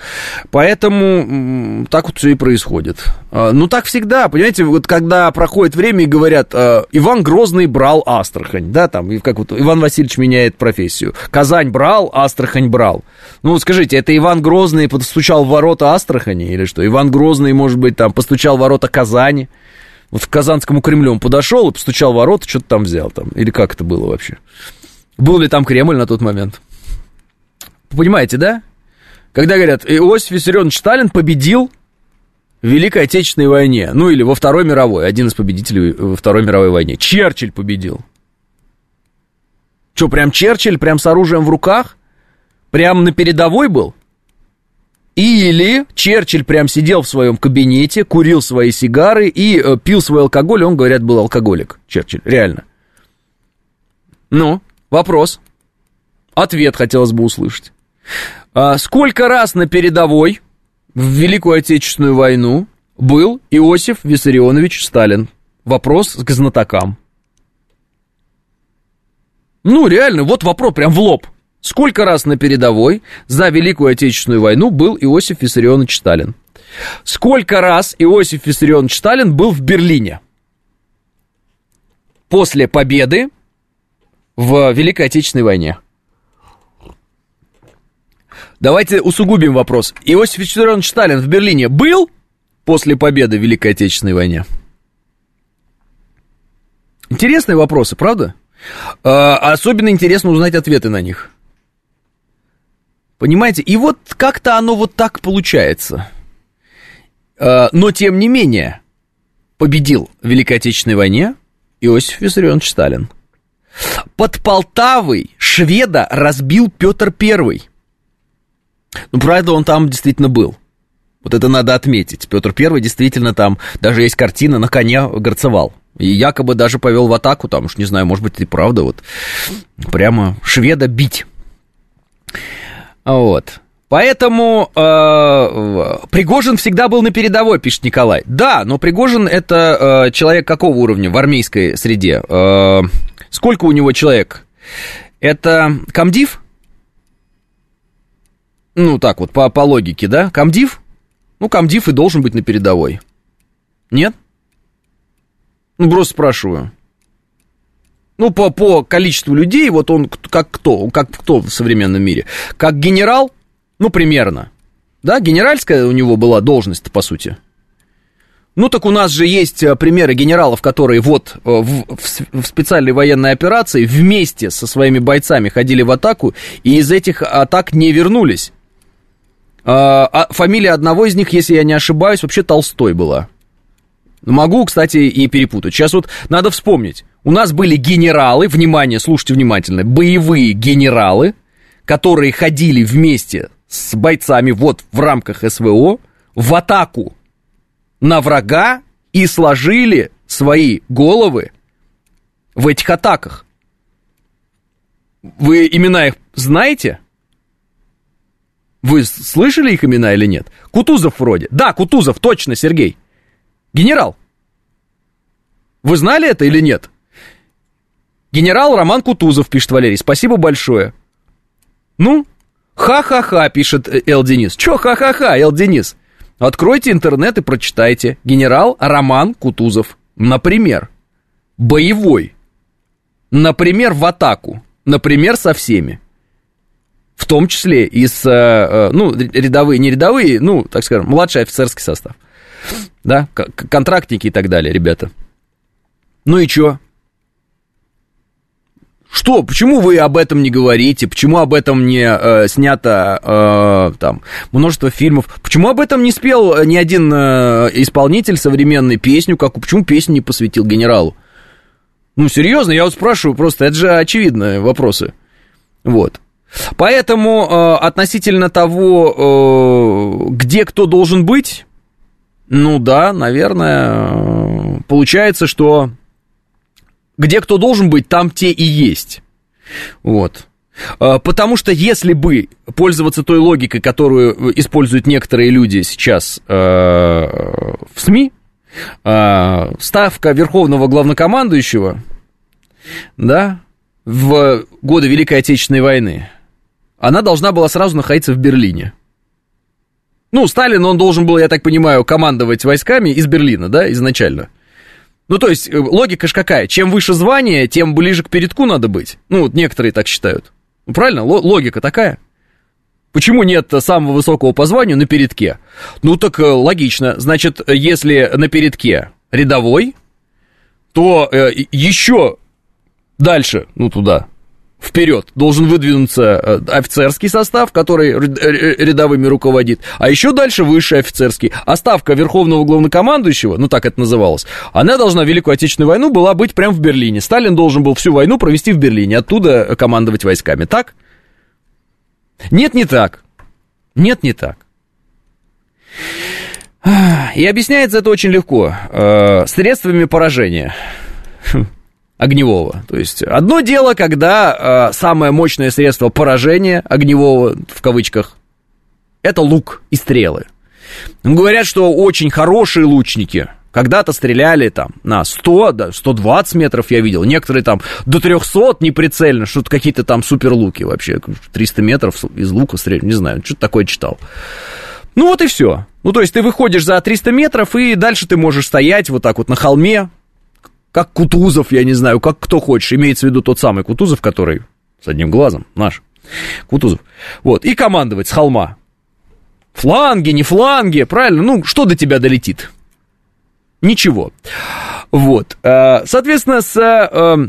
Поэтому так вот все и происходит. А, ну, так всегда, понимаете, вот когда проходит время и говорят, а, Иван Грозный брал Астрахань, да, там, как вот Иван Васильевич меняет профессию. Казань брал, Астрахань брал. Ну, скажите, это Иван Грозный постучал в ворота Астрахани или что? Иван Грозный, может быть, там, постучал в ворота Казани? Вот к Казанскому Кремлю он подошел и постучал в ворота, что-то там взял там. Или как это было вообще? Был ли там Кремль на тот момент? Понимаете, да? когда говорят, Иосиф Виссарионович Сталин победил в Великой Отечественной войне, ну или во Второй мировой, один из победителей во Второй мировой войне. Черчилль победил. Что, прям Черчилль, прям с оружием в руках? Прям на передовой был? Или Черчилль прям сидел в своем кабинете, курил свои сигары и э, пил свой алкоголь, он, говорят, был алкоголик, Черчилль, реально. Ну, вопрос. Ответ хотелось бы услышать. А, сколько раз на передовой в Великую Отечественную войну был Иосиф Виссарионович Сталин? Вопрос к знатокам. Ну, реально, вот вопрос прям в лоб. Сколько раз на передовой за Великую Отечественную войну был Иосиф Виссарионович Сталин? Сколько раз Иосиф Виссарионович Сталин был в Берлине? После победы в Великой Отечественной войне. Давайте усугубим вопрос. Иосиф Виссарионович Сталин в Берлине был после победы в Великой Отечественной войне? Интересные вопросы, правда? А, особенно интересно узнать ответы на них. Понимаете? И вот как-то оно вот так получается. А, но, тем не менее, победил в Великой Отечественной войне Иосиф Виссарионович Сталин. Под Полтавой шведа разбил Петр Первый. Ну, правда, он там действительно был. Вот это надо отметить. Петр Первый действительно там, даже есть картина, на коне горцевал. И якобы даже повел в атаку, там уж не знаю, может быть, и правда, вот прямо шведа бить. Вот. Поэтому э, Пригожин всегда был на передовой, пишет Николай. Да, но Пригожин это э, человек какого уровня в армейской среде? Э, сколько у него человек? Это комдив? Ну, так вот, по, по логике, да? Комдив? Ну, комдив и должен быть на передовой. Нет? Ну, просто спрашиваю. Ну, по, по количеству людей, вот он как кто? Как кто в современном мире? Как генерал? Ну, примерно. Да, генеральская у него была должность по сути. Ну, так у нас же есть э, примеры генералов, которые вот э, в, в, в специальной военной операции вместе со своими бойцами ходили в атаку, и из этих атак не вернулись. А, а фамилия одного из них, если я не ошибаюсь, вообще Толстой была. Могу, кстати, и перепутать. Сейчас вот надо вспомнить. У нас были генералы, внимание, слушайте внимательно, боевые генералы, которые ходили вместе с бойцами вот в рамках СВО в атаку на врага и сложили свои головы в этих атаках. Вы имена их знаете? Вы слышали их имена или нет? Кутузов вроде. Да, Кутузов, точно, Сергей. Генерал. Вы знали это или нет? Генерал Роман Кутузов, пишет Валерий. Спасибо большое. Ну, ха-ха-ха, пишет э, Эл Денис. Чё ха-ха-ха, Эл Денис? Откройте интернет и прочитайте. Генерал Роман Кутузов. Например. Боевой. Например, в атаку. Например, со всеми. В том числе и с, э, э, ну, рядовые, не рядовые, ну, так скажем, младший офицерский состав. Да, контрактники и так далее, ребята. Ну и чё? Что, почему вы об этом не говорите? Почему об этом не э, снято э, там множество фильмов? Почему об этом не спел ни один э, исполнитель современной песню? Как, почему песню не посвятил генералу? Ну, серьезно, я вот спрашиваю просто, это же очевидные вопросы. Вот. Поэтому э, относительно того, э, где кто должен быть, ну да, наверное, э, получается, что где кто должен быть, там те и есть. Вот. Э, потому что если бы пользоваться той логикой, которую используют некоторые люди сейчас э, в СМИ, э, ставка верховного главнокомандующего, да, в годы Великой Отечественной войны, она должна была сразу находиться в Берлине. Ну, Сталин, он должен был, я так понимаю, командовать войсками из Берлина, да, изначально. Ну, то есть, э, логика же какая? Чем выше звание, тем ближе к передку надо быть. Ну, вот некоторые так считают. Ну, правильно? логика такая. Почему нет самого высокого по званию на передке? Ну, так э, логично. Значит, если на передке рядовой, то э, еще дальше, ну, туда, вперед должен выдвинуться э, офицерский состав, который рядовыми руководит, а еще дальше высший офицерский. А ставка верховного главнокомандующего, ну так это называлось, она должна Великую Отечественную войну была быть прямо в Берлине. Сталин должен был всю войну провести в Берлине, оттуда командовать войсками. Так? Нет, не так. Нет, не так. И объясняется это очень легко. Э, средствами поражения. Огневого. То есть одно дело, когда э, самое мощное средство поражения огневого, в кавычках, это лук и стрелы. Говорят, что очень хорошие лучники когда-то стреляли там на 100, да, 120 метров я видел, некоторые там до 300 неприцельно, что-то какие-то там суперлуки вообще, 300 метров из лука стреляют, не знаю, что-то такое читал. Ну вот и все. Ну то есть ты выходишь за 300 метров, и дальше ты можешь стоять вот так вот на холме, как Кутузов, я не знаю, как кто хочешь. Имеется в виду тот самый Кутузов, который с одним глазом, наш. Кутузов. Вот, и командовать с холма. Фланги, не фланги, правильно? Ну, что до тебя долетит? Ничего. Вот. Э, соответственно, с э,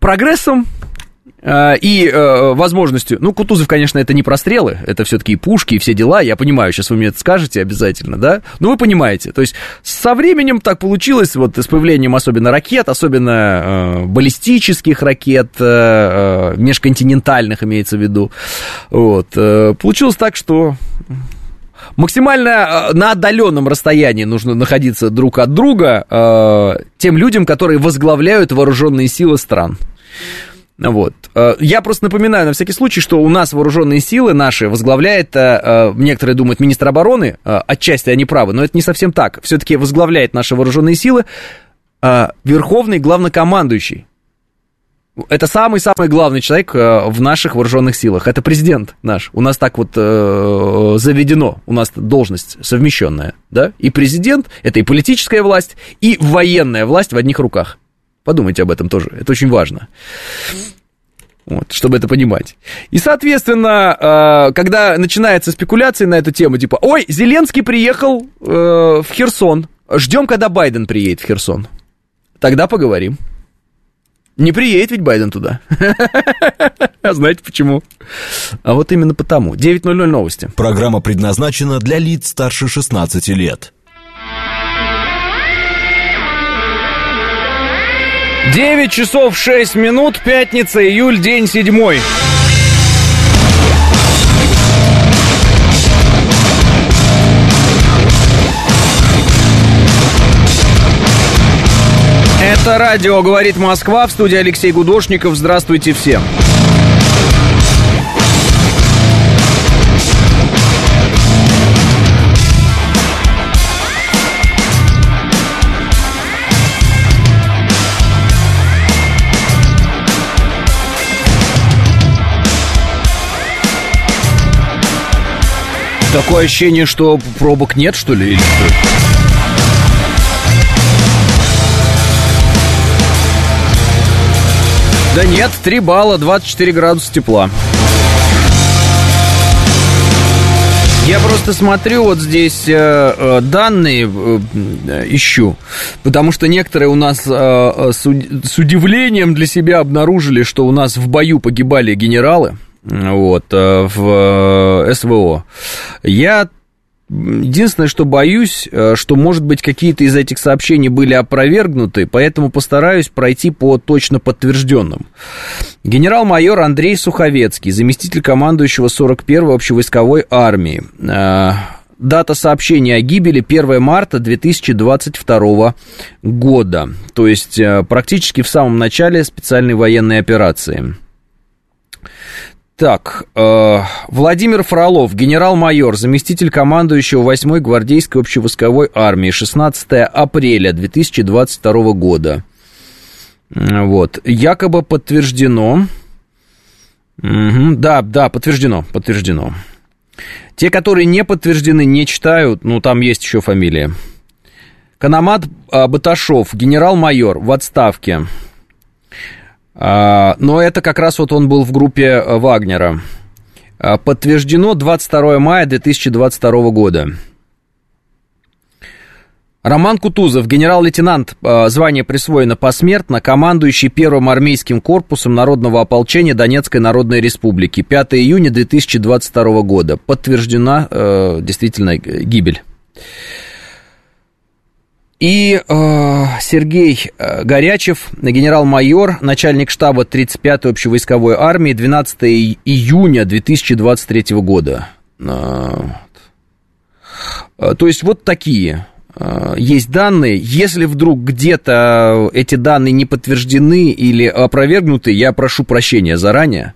прогрессом Э, и э, возможностью, ну, Кутузов, конечно, это не прострелы, это все-таки и пушки, и все дела, я понимаю, сейчас вы мне это скажете обязательно, да, но вы понимаете, то есть со временем так получилось, вот с появлением особенно ракет, особенно э, баллистических ракет, э, э, межконтинентальных имеется в виду, вот, э, получилось так, что максимально э, на отдаленном расстоянии нужно находиться друг от друга э, тем людям, которые возглавляют вооруженные силы стран. Вот. Э, я просто напоминаю на всякий случай, что у нас вооруженные силы наши возглавляет, э, э, некоторые думают, министр обороны, отчасти они правы, но это не совсем так. Все-таки возглавляет наши вооруженные силы верховный главнокомандующий. Это самый-самый главный человек в наших вооруженных силах. Это президент наш. У нас так вот заведено. У нас должность совмещенная. Да? И президент, это и политическая власть, и военная власть в одних руках. Подумайте об этом тоже, это очень важно. Вот, чтобы это понимать. И, соответственно, э, когда начинается спекуляции на эту тему, типа, ой, Зеленский приехал э, в Херсон, ждем, когда Байден приедет в Херсон. Тогда поговорим. Не приедет ведь Байден туда. А знаете почему? А вот именно потому. 9.00 новости. Программа предназначена для лиц старше 16 лет. 9 часов 6 минут, пятница, июль, день седьмой. Это радио «Говорит Москва» в студии Алексей Гудошников. Здравствуйте всем. Такое ощущение, что пробок нет, что ли, или что? Да нет, 3 балла, 24 градуса тепла. Я просто смотрю вот здесь э, э данные э, ищу, потому что некоторые у нас э, э с, с удивлением для себя обнаружили, что у нас в бою погибали генералы вот, э, в э, СВО. Я Единственное, что боюсь, э, что, может быть, какие-то из этих сообщений были опровергнуты, поэтому постараюсь пройти по точно подтвержденным. Генерал-майор Андрей Суховецкий, заместитель командующего 41-й общевойсковой армии. Дата сообщения о гибели 1 марта 2022 года, то есть практически в самом начале специальной военной операции. Так, э, Владимир Фролов, генерал-майор, заместитель командующего 8-й гвардейской общевойсковой армии, 16 апреля 2022 года. Вот, якобы подтверждено. Угу, да, да, подтверждено, подтверждено. Те, которые не подтверждены, не читают, ну, там есть еще фамилия. Канамат э, Баташов, генерал-майор в отставке. А, но это как раз вот он был в группе э, Вагнера. А, подтверждено 22 мая 2022 года. Роман Кутузов, генерал-лейтенант, а, звание присвоено посмертно, командующий первым армейским корпусом Народного ополчения Донецкой Народной Республики. 5 июня 2022 года. Подтверждена э, действительно гибель. И э, Сергей э, Горячев, генерал-майор, начальник штаба 35-й общевойсковой армии, 12 июня 2023 года. Э, то есть вот такие э, есть данные. Если вдруг где-то эти данные не подтверждены или опровергнуты, я прошу прощения заранее.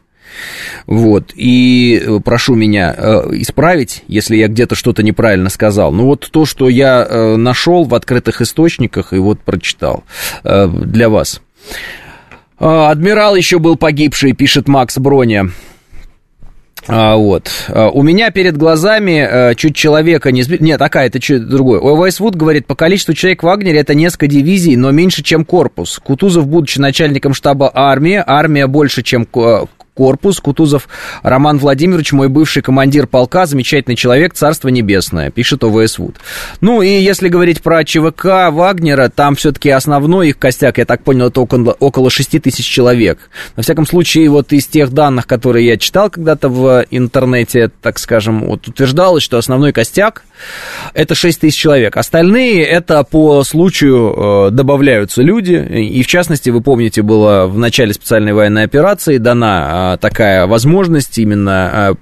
Вот, и э, прошу меня э, исправить, если я где-то что-то неправильно сказал. Ну вот то, что я э, нашел в открытых источниках и вот прочитал для вас. А, адмирал еще был погибший, пишет Макс Броня. А, вот. А, у меня перед глазами чуть человека не сбил. Нет, такая, это что другое. Уэйс Вуд говорит, по количеству человек в Вагнере это несколько дивизий, но меньше, чем корпус. Кутузов, будучи начальником штаба армии, армия больше, чем корпус. Кутузов Роман Владимирович, мой бывший командир полка, замечательный человек, царство небесное, пишет ОВС Вуд. Ну и если говорить про ЧВК Вагнера, там все-таки основной их костяк, я так понял, это около, около 6 тысяч человек. На всяком случае, вот из тех данных, которые я читал когда-то в интернете, так скажем, вот утверждалось, что основной костяк это 6 тысяч человек. Остальные это по случаю э, добавляются люди, и в частности, вы помните, было в начале специальной военной операции дана а, такая возможность именно а,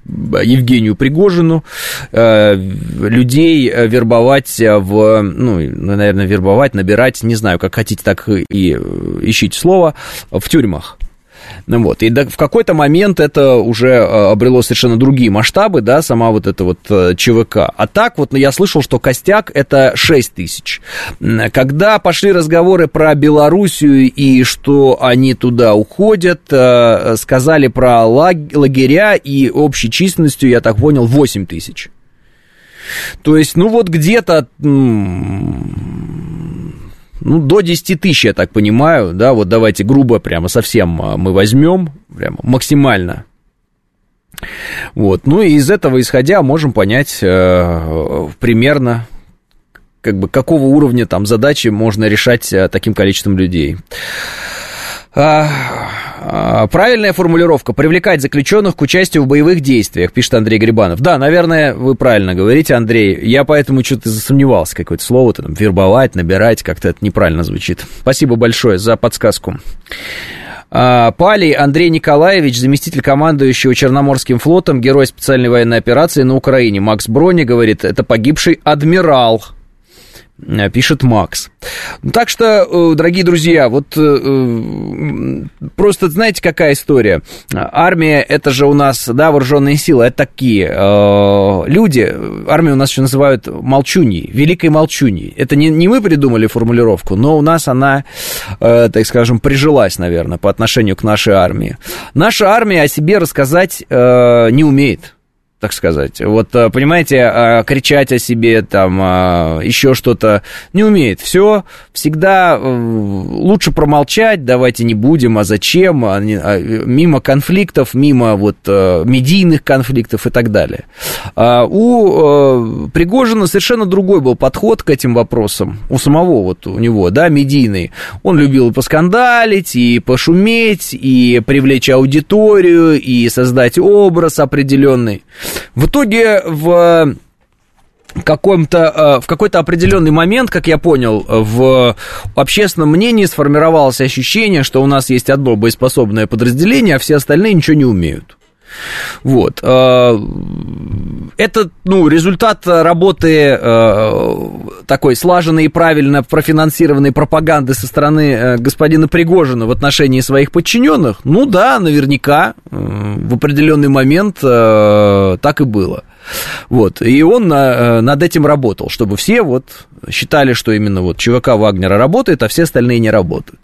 Евгению Пригожину а, людей вербовать в, ну, наверное, вербовать, набирать, не знаю, как хотите, так и ищите слово, в тюрьмах. Ну вот, и в какой-то момент это уже э, обрело совершенно другие масштабы, да, сама вот эта вот э, ЧВК. А так вот я слышал, что костяк это 6 тысяч. Когда пошли разговоры про Белоруссию и что они туда уходят, э, сказали про лагеря и общей численностью, я так понял, 8 тысяч. То есть, ну вот где-то ну, до 10 тысяч, я так понимаю, да, вот давайте грубо прямо совсем а, мы возьмем, прямо максимально. Вот, ну и из этого исходя можем понять э, примерно, как бы, какого уровня там задачи можно решать э, таким количеством людей. А, правильная формулировка – привлекать заключенных к участию в боевых действиях, пишет Андрей Грибанов. Да, наверное, вы правильно говорите, Андрей. Я поэтому что-то засомневался, какое-то слово там, вербовать, набирать, как-то это неправильно звучит. Спасибо большое за подсказку. А, Палий Андрей Николаевич, заместитель командующего Черноморским флотом, герой специальной военной операции на Украине. Макс Брони говорит, это погибший адмирал. Э, пишет Макс. Так что, э, дорогие друзья, вот э, просто знаете, какая история? Армия, это же у нас, да, вооруженные силы, это такие люди, армию у нас еще называют молчуньей, великой молчуньей. Это не, не мы придумали формулировку, но у нас она, так скажем, прижилась, наверное, по отношению к нашей армии. Наша армия о себе рассказать не умеет так сказать. Вот, э, понимаете, а, кричать о себе, там, а, еще что-то не умеет. Все всегда э, лучше промолчать, давайте не будем, а зачем, а, мимо конфликтов, мимо вот э, медийных конфликтов и так далее. У Пригожина совершенно другой был подход к этим вопросам, у самого вот у него, да, медийный. Он любил и поскандалить, и пошуметь, и привлечь аудиторию, и создать образ определенный. В итоге в каком-то, э, в какой-то определенный момент, как я понял, в общественном мнении сформировалось ощущение, что у нас есть одно боеспособное подразделение, а все остальные ничего не умеют. Вот. Э, это, ну, результат работы э, такой слаженной и правильно профинансированной пропаганды со стороны господина Пригожина в отношении своих подчиненных. Ну да, наверняка в определенный момент так и было. Вот, и он на, над этим работал, чтобы все вот считали, что именно вот ЧВК Вагнера работает, а все остальные не работают.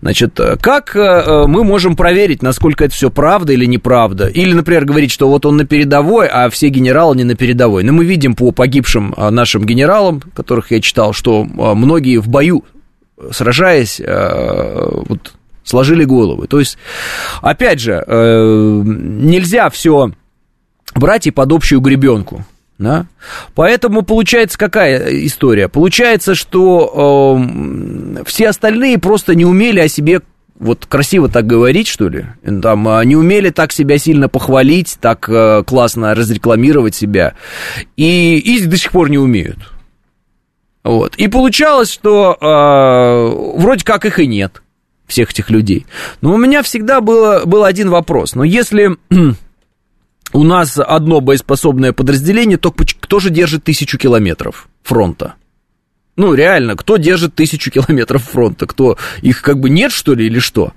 Значит, как э, мы можем проверить, насколько это все правда или неправда? Или, например, говорить, что вот он на передовой, а все генералы не на передовой. Но мы видим по погибшим э, нашим генералам, которых я читал, что э, многие в бою, сражаясь, вот, сложили головы. То есть, опять же, нельзя все брать и под общую гребенку. Да? Поэтому получается какая история? Получается, что э, все остальные просто не умели о себе вот красиво так говорить, что ли, там, а, не умели так себя сильно похвалить, так э, классно разрекламировать себя, и, и до сих пор не умеют. Вот. И получалось, что э, вроде как их и нет, всех этих людей. Но у меня всегда было, был один вопрос. Но если у нас одно боеспособное подразделение, то кто же держит тысячу километров фронта? Ну, реально, кто держит тысячу километров фронта? Кто? Их как бы нет, что ли, или что?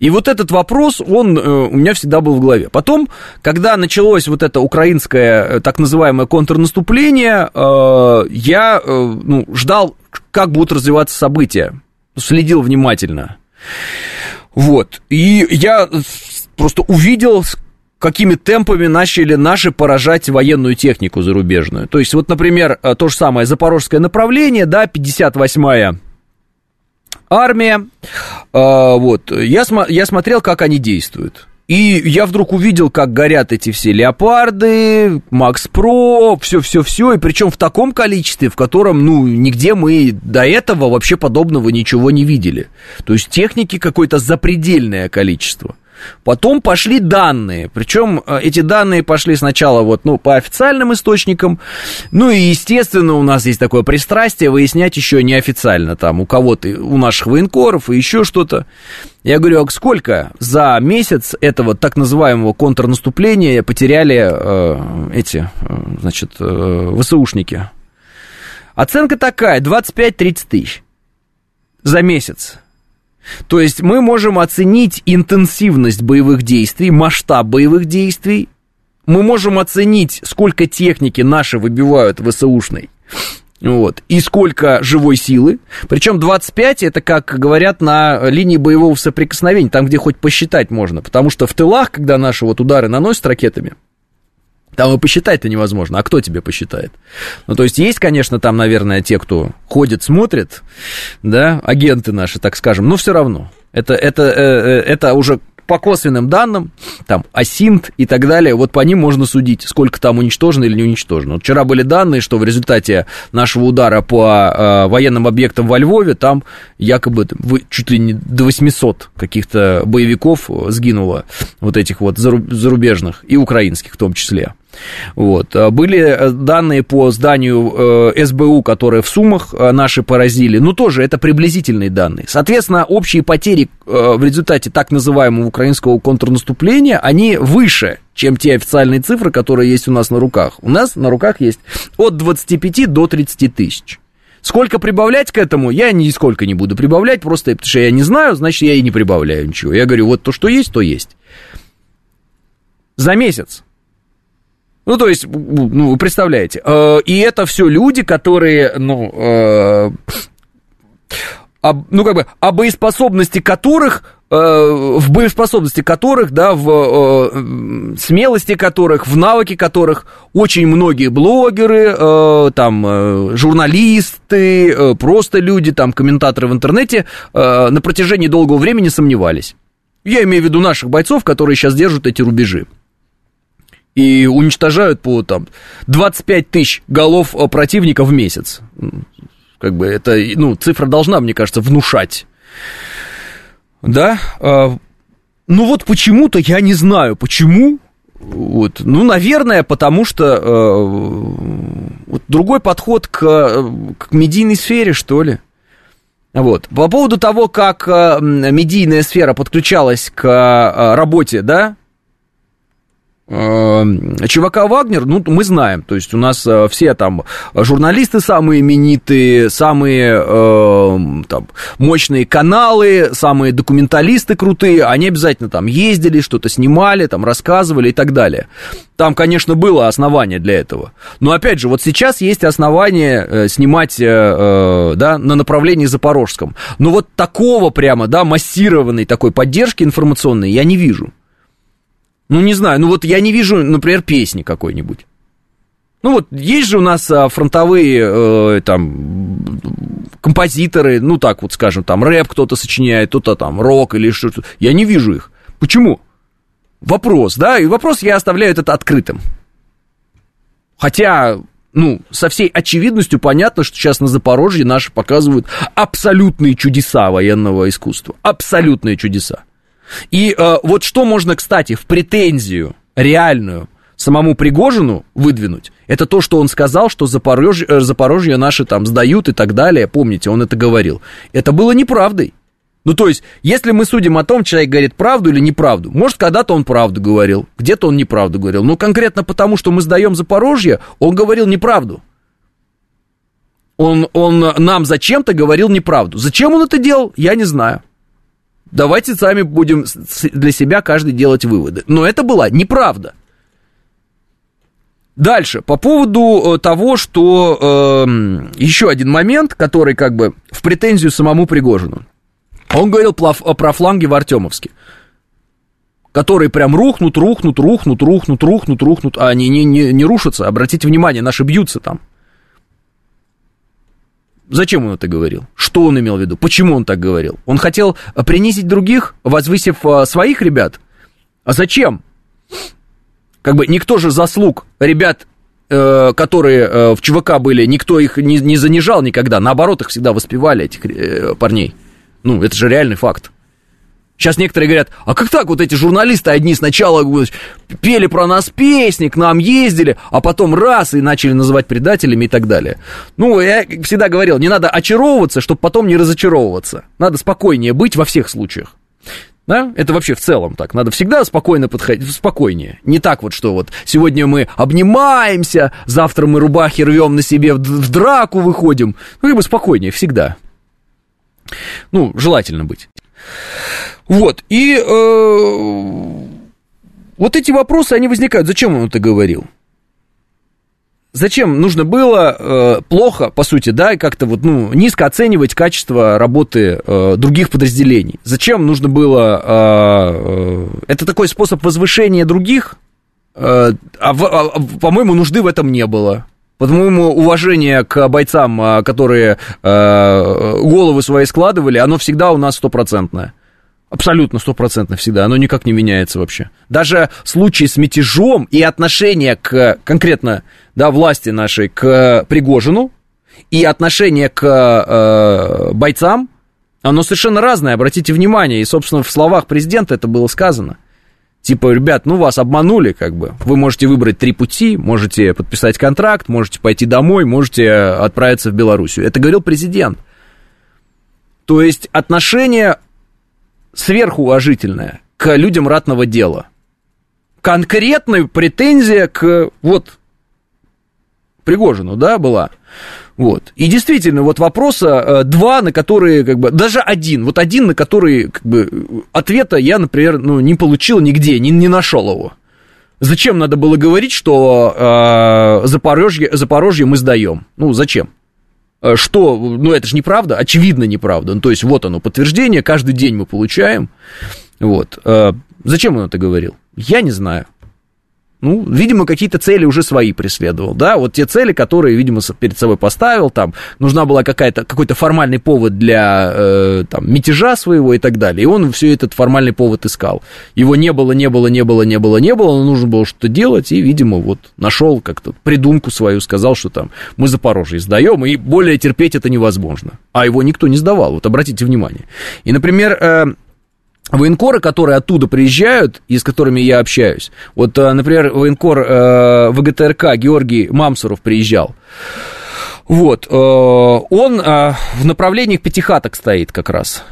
И вот этот вопрос, он э, у меня всегда был в голове. Потом, когда началось вот это украинское э, так называемое контрнаступление, э, я э, ну, ждал, как будут развиваться события. Следил внимательно. Вот. И я просто увидел, какими темпами начали наши поражать военную технику зарубежную. То есть, вот, например, э, то же самое запорожское направление, да, 58-я армия, э, вот, я, см- я смотрел, как они действуют. И я вдруг увидел, как горят эти все леопарды, Макс Про, все-все-все, и причем в таком количестве, в котором, ну, нигде мы до этого вообще подобного ничего не видели. То есть техники какое-то запредельное количество. Потом пошли данные, причем э, эти данные пошли сначала вот, ну, по официальным источникам, ну и, естественно, у нас есть такое пристрастие выяснять еще неофициально, там, у кого-то, у наших военкоров и еще что-то. Я говорю, а сколько за месяц этого так называемого контрнаступления потеряли э, эти, э, значит, э, ВСУшники? Оценка такая, 25-30 тысяч за месяц. То есть мы можем оценить интенсивность боевых действий, масштаб боевых действий, мы можем оценить, сколько техники наши выбивают ВСУшной, вот, и сколько живой силы. Причем 25 это, как говорят, на линии боевого соприкосновения, там, где хоть посчитать можно. Потому что в тылах, когда наши вот удары наносят ракетами, там и посчитать-то невозможно. А кто тебе посчитает? Ну, то есть, есть, конечно, там, наверное, те, кто ходит, смотрит, да, агенты наши, так скажем, но все равно. Это, это, э, э, это уже по косвенным данным, там, Асинт и так далее, вот по ним можно судить, сколько там уничтожено или не уничтожено. Вот вчера были данные, что в результате нашего удара по э, военным объектам во Львове, там якобы вы, чуть ли не до 800 каких-то боевиков сгинуло, вот этих вот зарубежных и украинских в том числе. Вот. А были э, данные по зданию э, СБУ, которые в Сумах э, наши поразили, но тоже это приблизительные данные. Соответственно, общие потери в результате так называемого украинского контрнаступления, они выше, чем те официальные цифры, которые есть у нас на руках. У нас на руках есть от 25 до 30 тысяч. Сколько прибавлять к этому, я нисколько не буду прибавлять, просто потому что я не знаю, значит, я и не прибавляю ничего. Я говорю, вот то, что есть, то есть. За месяц ну, то есть, ну, вы представляете. Э, и это все люди, которые, ну, э, об, ну, как бы, о боеспособности которых, э, в боеспособности которых, да, в смелости которых, в навыке которых очень многие блогеры, там, журналисты, просто люди, там, комментаторы в интернете на протяжении долгого времени сомневались. Я имею в виду наших бойцов, которые сейчас держат эти рубежи и уничтожают по там 25 тысяч голов э, противника в месяц. Как бы это, ну, цифра должна, мне кажется, внушать. Да? А, ну вот почему-то я не знаю, почему. Вот. Ну, наверное, потому что э, вот другой подход к, к медийной сфере, что ли. Вот. По поводу того, как э, медийная сфера подключалась к работе, да, ЧВК «Вагнер», ну, мы знаем, то есть у нас э, все там журналисты самые именитые, самые э, там, мощные каналы, самые документалисты крутые, они обязательно там ездили, что-то снимали, там рассказывали и так далее. Там, конечно, было основание для этого. Но, опять же, вот сейчас есть основание э, снимать, да, на направлении Запорожском. Но вот такого прямо, да, массированной такой поддержки информационной я не вижу. Ну, не знаю, ну вот я не вижу, например, песни какой-нибудь. Ну вот есть же у нас а, фронтовые э, там композиторы, ну так вот скажем, там рэп кто-то сочиняет, кто-то там рок или что-то. Я не вижу их. Почему? Вопрос, да, и вопрос я оставляю этот открытым. Хотя, ну, со всей очевидностью понятно, что сейчас на Запорожье наши показывают абсолютные чудеса военного искусства. Абсолютные чудеса. И э, вот что можно, кстати, в претензию реальную самому Пригожину выдвинуть, это то, что он сказал, что Запорожье, э, Запорожье наши там сдают и так далее. Помните, он это говорил. Это было неправдой. Ну, то есть, если мы судим о том, человек говорит правду или неправду, может, когда-то он правду говорил, где-то он неправду говорил, но конкретно потому, что мы сдаем Запорожье, он говорил неправду. Он, он нам зачем-то говорил неправду. Зачем он это делал, я не знаю. Давайте сами будем для себя каждый делать выводы. Но это была неправда. Дальше, по поводу э, того, что э, еще один момент, который как бы в претензию самому Пригожину. Он говорил про фланги в Артемовске, которые прям рухнут, рухнут, рухнут, рухнут, рухнут, рухнут, а они не, не, не рушатся. Обратите внимание, наши бьются там. Зачем он это говорил? Что он имел в виду? Почему он так говорил? Он хотел э, принизить других, возвысив э, своих ребят? А зачем? Как бы никто же заслуг ребят, э, которые в ЧВК были, никто их не, не занижал никогда. Наоборот, их всегда воспевали, этих парней. Ну, это же реальный факт. Сейчас некоторые говорят, а как так вот эти журналисты одни сначала пели про нас песни, к нам ездили, а потом раз и начали называть предателями и так далее. Ну, я всегда говорил, не надо очаровываться, чтобы потом не разочаровываться. Надо спокойнее быть во всех случаях. Да? Это вообще в целом так. Надо всегда спокойно подходить, спокойнее. Не так вот, что вот сегодня мы обнимаемся, завтра мы рубахи рвем на себе, в драку выходим. Ну, как спокойнее всегда. Ну, желательно быть. Вот, и э, вот эти вопросы, они возникают. Зачем он это говорил? Зачем нужно было э, плохо, по сути, да, как-то вот, ну, низко оценивать качество работы э, других подразделений? Зачем нужно было... Э, э, это такой способ возвышения других, э, а, а, по-моему, нужды в этом не было. По-моему, уважение к бойцам, э, которые э, головы свои складывали, оно всегда у нас стопроцентное. Абсолютно, стопроцентно всегда. Оно никак не меняется вообще. Даже случаи с мятежом и отношение к конкретно да, власти нашей к Пригожину и отношение к э, бойцам, оно совершенно разное, обратите внимание. И, собственно, в словах президента это было сказано. Типа, ребят, ну вас обманули, как бы. Вы можете выбрать три пути, можете подписать контракт, можете пойти домой, можете отправиться в Белоруссию. Это говорил президент. То есть отношение сверхуважительная к людям ратного дела. Конкретная претензия к вот Пригожину, да, была. Вот. И действительно, вот вопроса э, два, на которые, как бы, даже один, вот один, на который, как бы, ответа я, например, ну, не получил нигде, не, не нашел его. Зачем надо было говорить, что э, Запорожье, Запорожье мы сдаем? Ну, зачем? Э, что, ну это же неправда, очевидно неправда. Ну, то есть вот оно, подтверждение, каждый день мы получаем. Вот. Э, зачем он это говорил? Я не знаю. Ну, видимо, какие-то цели уже свои преследовал, да, вот те цели, которые, видимо, перед собой поставил, там, нужна была какая-то, какой-то формальный повод для, э, там, мятежа своего и так далее, и он все этот формальный повод искал. Его не было, не было, не было, не было, не было, но нужно было что-то делать, и, видимо, вот, нашел как-то придумку свою, сказал, что там, мы Запорожье сдаем, и более терпеть это невозможно. А его никто не сдавал, вот, обратите внимание. И, например, э, военкоры, которые оттуда приезжают и с которыми я общаюсь. Вот, э, например, военкор э, ВГТРК Георгий Мамсуров приезжал. Вот, э, он э, в направлении пятихаток стоит как раз.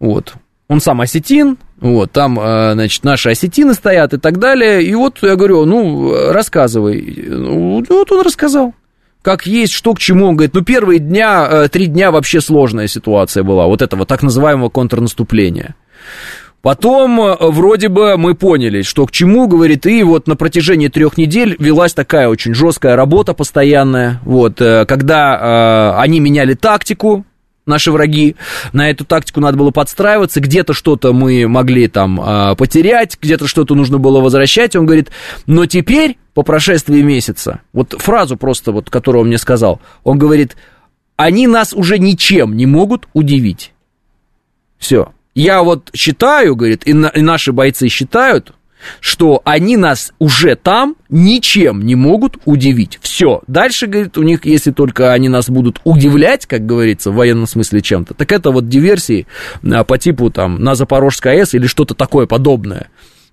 Вот, он сам осетин, вот, там, э, значит, наши осетины стоят и так далее. И вот я говорю, ну, рассказывай. Ну, вот он рассказал как есть, что к чему. Он говорит, ну, первые дня, э, три дня вообще сложная ситуация была, вот этого так называемого контрнаступления. Потом э, вроде бы мы поняли, что к чему, говорит, и вот на протяжении трех недель велась такая очень жесткая работа постоянная, вот, э, когда э, они меняли тактику, наши враги, на эту тактику надо было подстраиваться, где-то что-то мы могли там э, потерять, где-то что-то нужно было возвращать, он говорит, но теперь, по прошествии месяца, вот фразу просто, вот, которую он мне сказал, он говорит, они нас уже ничем не могут удивить. Все. Я вот считаю, говорит, и, на, и наши бойцы считают, что они нас уже там ничем не могут удивить. Все. Дальше, говорит, у них, если только они нас будут удивлять, как говорится, в военном смысле чем-то, так это вот диверсии а, по типу там на Запорожской АЭС или что-то такое подобное.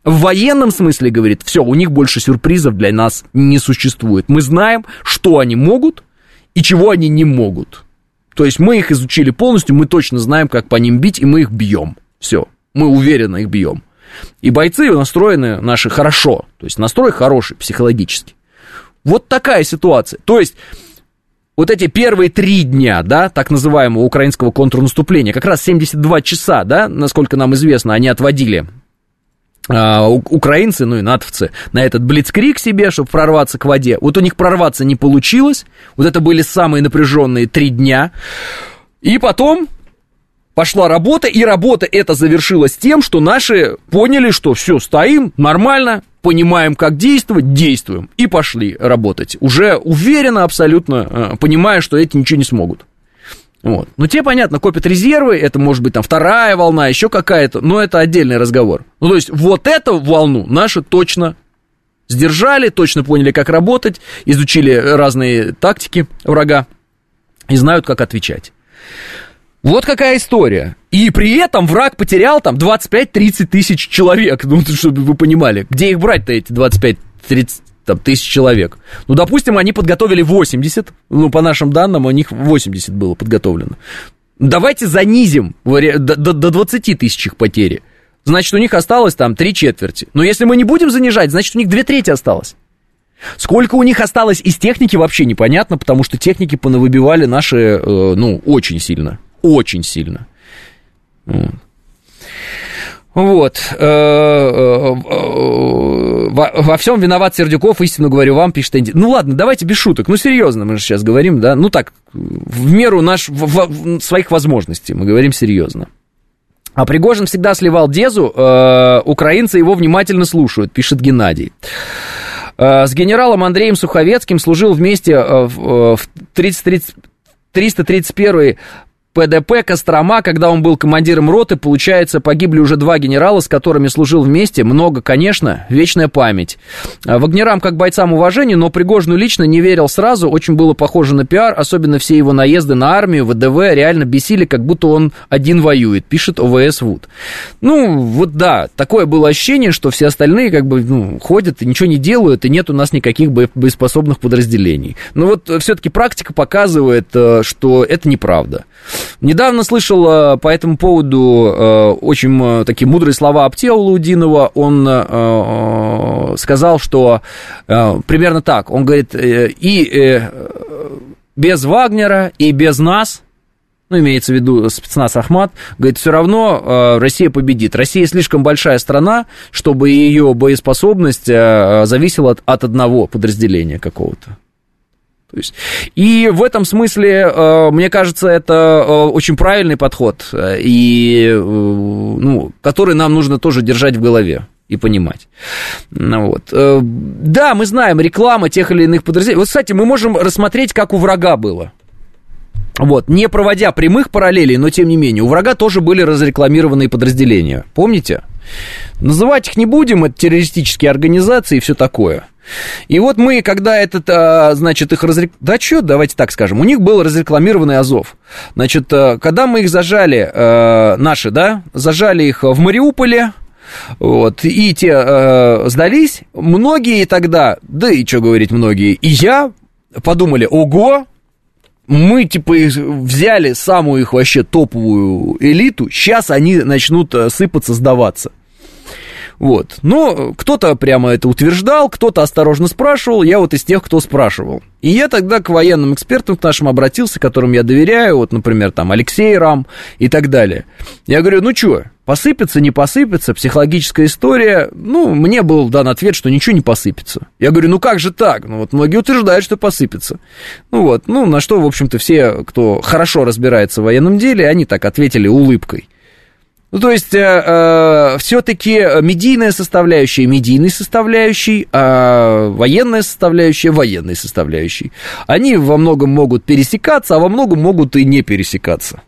В военном смысле, говорит, все, у них больше сюрпризов для нас не существует. Мы знаем, что они могут и чего они не могут. То есть мы их изучили полностью, мы точно знаем, как по ним бить, и мы их бьем. Все, мы уверенно их бьем. И бойцы настроены наши хорошо, то есть настрой хороший психологически. Вот такая ситуация. То есть вот эти первые три дня, да, так называемого украинского контрнаступления, как раз 72 часа, да, насколько нам известно, они отводили украинцы, ну и натовцы, на этот блицкрик себе, чтобы прорваться к воде. Вот у них прорваться не получилось. Вот это были самые напряженные три дня. И потом пошла работа, и работа эта завершилась тем, что наши поняли, что все, стоим, нормально, понимаем, как действовать, действуем. И пошли работать. Уже уверенно абсолютно, э, понимая, что эти ничего не смогут. Вот. Ну, те, понятно, копят резервы, это может быть там вторая волна, еще какая-то, но это отдельный разговор. Ну, то есть, вот эту волну наши точно сдержали, точно поняли, как работать, изучили разные тактики врага и знают, как отвечать. Вот какая история. И при этом враг потерял там 25-30 тысяч человек, ну, чтобы вы понимали. Где их брать-то эти 25-30 там, тысяч человек. Ну, допустим, они подготовили 80, ну, по нашим данным, у них 80 было подготовлено. Давайте занизим до, до, до 20 тысяч их потери. Значит, у них осталось там три четверти. Но если мы не будем занижать, значит, у них две трети осталось. Сколько у них осталось из техники, вообще непонятно, потому что техники понавыбивали наши, э, ну, очень сильно. Очень сильно. Э, э, э, во, всем виноват Сердюков, истину говорю вам, пишет Энди. Ну ладно, давайте без шуток. Ну серьезно, мы же сейчас говорим, да. Ну так, в меру наш, в, в, своих возможностей мы говорим серьезно. А Пригожин всегда сливал Дезу, украинцы его внимательно слушают, пишет Геннадий. С генералом Андреем Суховецким служил вместе в, в 30, 30, 331 ПДП Кострома, когда он был командиром роты, получается, погибли уже два генерала, с которыми служил вместе. Много, конечно, вечная память. А Вагнерам как бойцам уважение, но Пригожину лично не верил сразу, очень было похоже на пиар, особенно все его наезды на армию, ВДВ реально бесили, как будто он один воюет, пишет ОВС Вуд. Ну, вот да, такое было ощущение, что все остальные как бы ну, ходят и ничего не делают, и нет у нас никаких боеспособных подразделений. Но вот все-таки практика показывает, э, что это неправда. Недавно слышал э, по этому поводу э, очень э, такие мудрые слова Аптея Лаудинова. Он сказал, что примерно так. Он говорит, и без Вагнера, и без нас, ну, имеется в виду спецназ Ахмат, говорит, все равно Россия победит. Россия слишком большая страна, чтобы ее боеспособность зависела от, от одного подразделения какого-то. То есть, и в этом смысле, э, мне кажется, это э, очень правильный подход, и, э, ну, который нам нужно тоже держать в голове и понимать. Ну, вот. Да, мы знаем, реклама тех или иных подразделений. Вот, кстати, мы можем рассмотреть, как у врага было. Вот, не проводя прямых параллелей, но тем не менее, у врага тоже были разрекламированные подразделения. Помните? Называть их не будем, это террористические организации и все такое. И вот мы, когда этот, а, значит, их разрек... Да что, давайте так скажем, у них был разрекламированный Азов. Значит, а, когда мы их зажали, а, наши, да, зажали их в Мариуполе, вот, и те э, сдались, многие тогда, да и что говорить многие, и я подумали, ого, мы, типа, взяли самую их вообще топовую элиту, сейчас они начнут сыпаться, сдаваться. Вот. Но кто-то прямо это утверждал, кто-то осторожно спрашивал, я вот из тех, кто спрашивал. И я тогда к военным экспертам к нашим обратился, которым я доверяю, вот, например, там, Алексей Рам и так далее. Я говорю, ну что, посыпется, не посыпется, психологическая история. Ну, мне был дан ответ, что ничего не посыпется. Я говорю, ну как же так? Ну вот многие утверждают, что посыпется. Ну вот, ну на что, в общем-то, все, кто хорошо разбирается в военном деле, они так ответили улыбкой. Ну, то есть, э, э, все-таки медийная составляющая медийной составляющей, а военная составляющая военной составляющей. Они во многом могут пересекаться, а во многом могут и не пересекаться.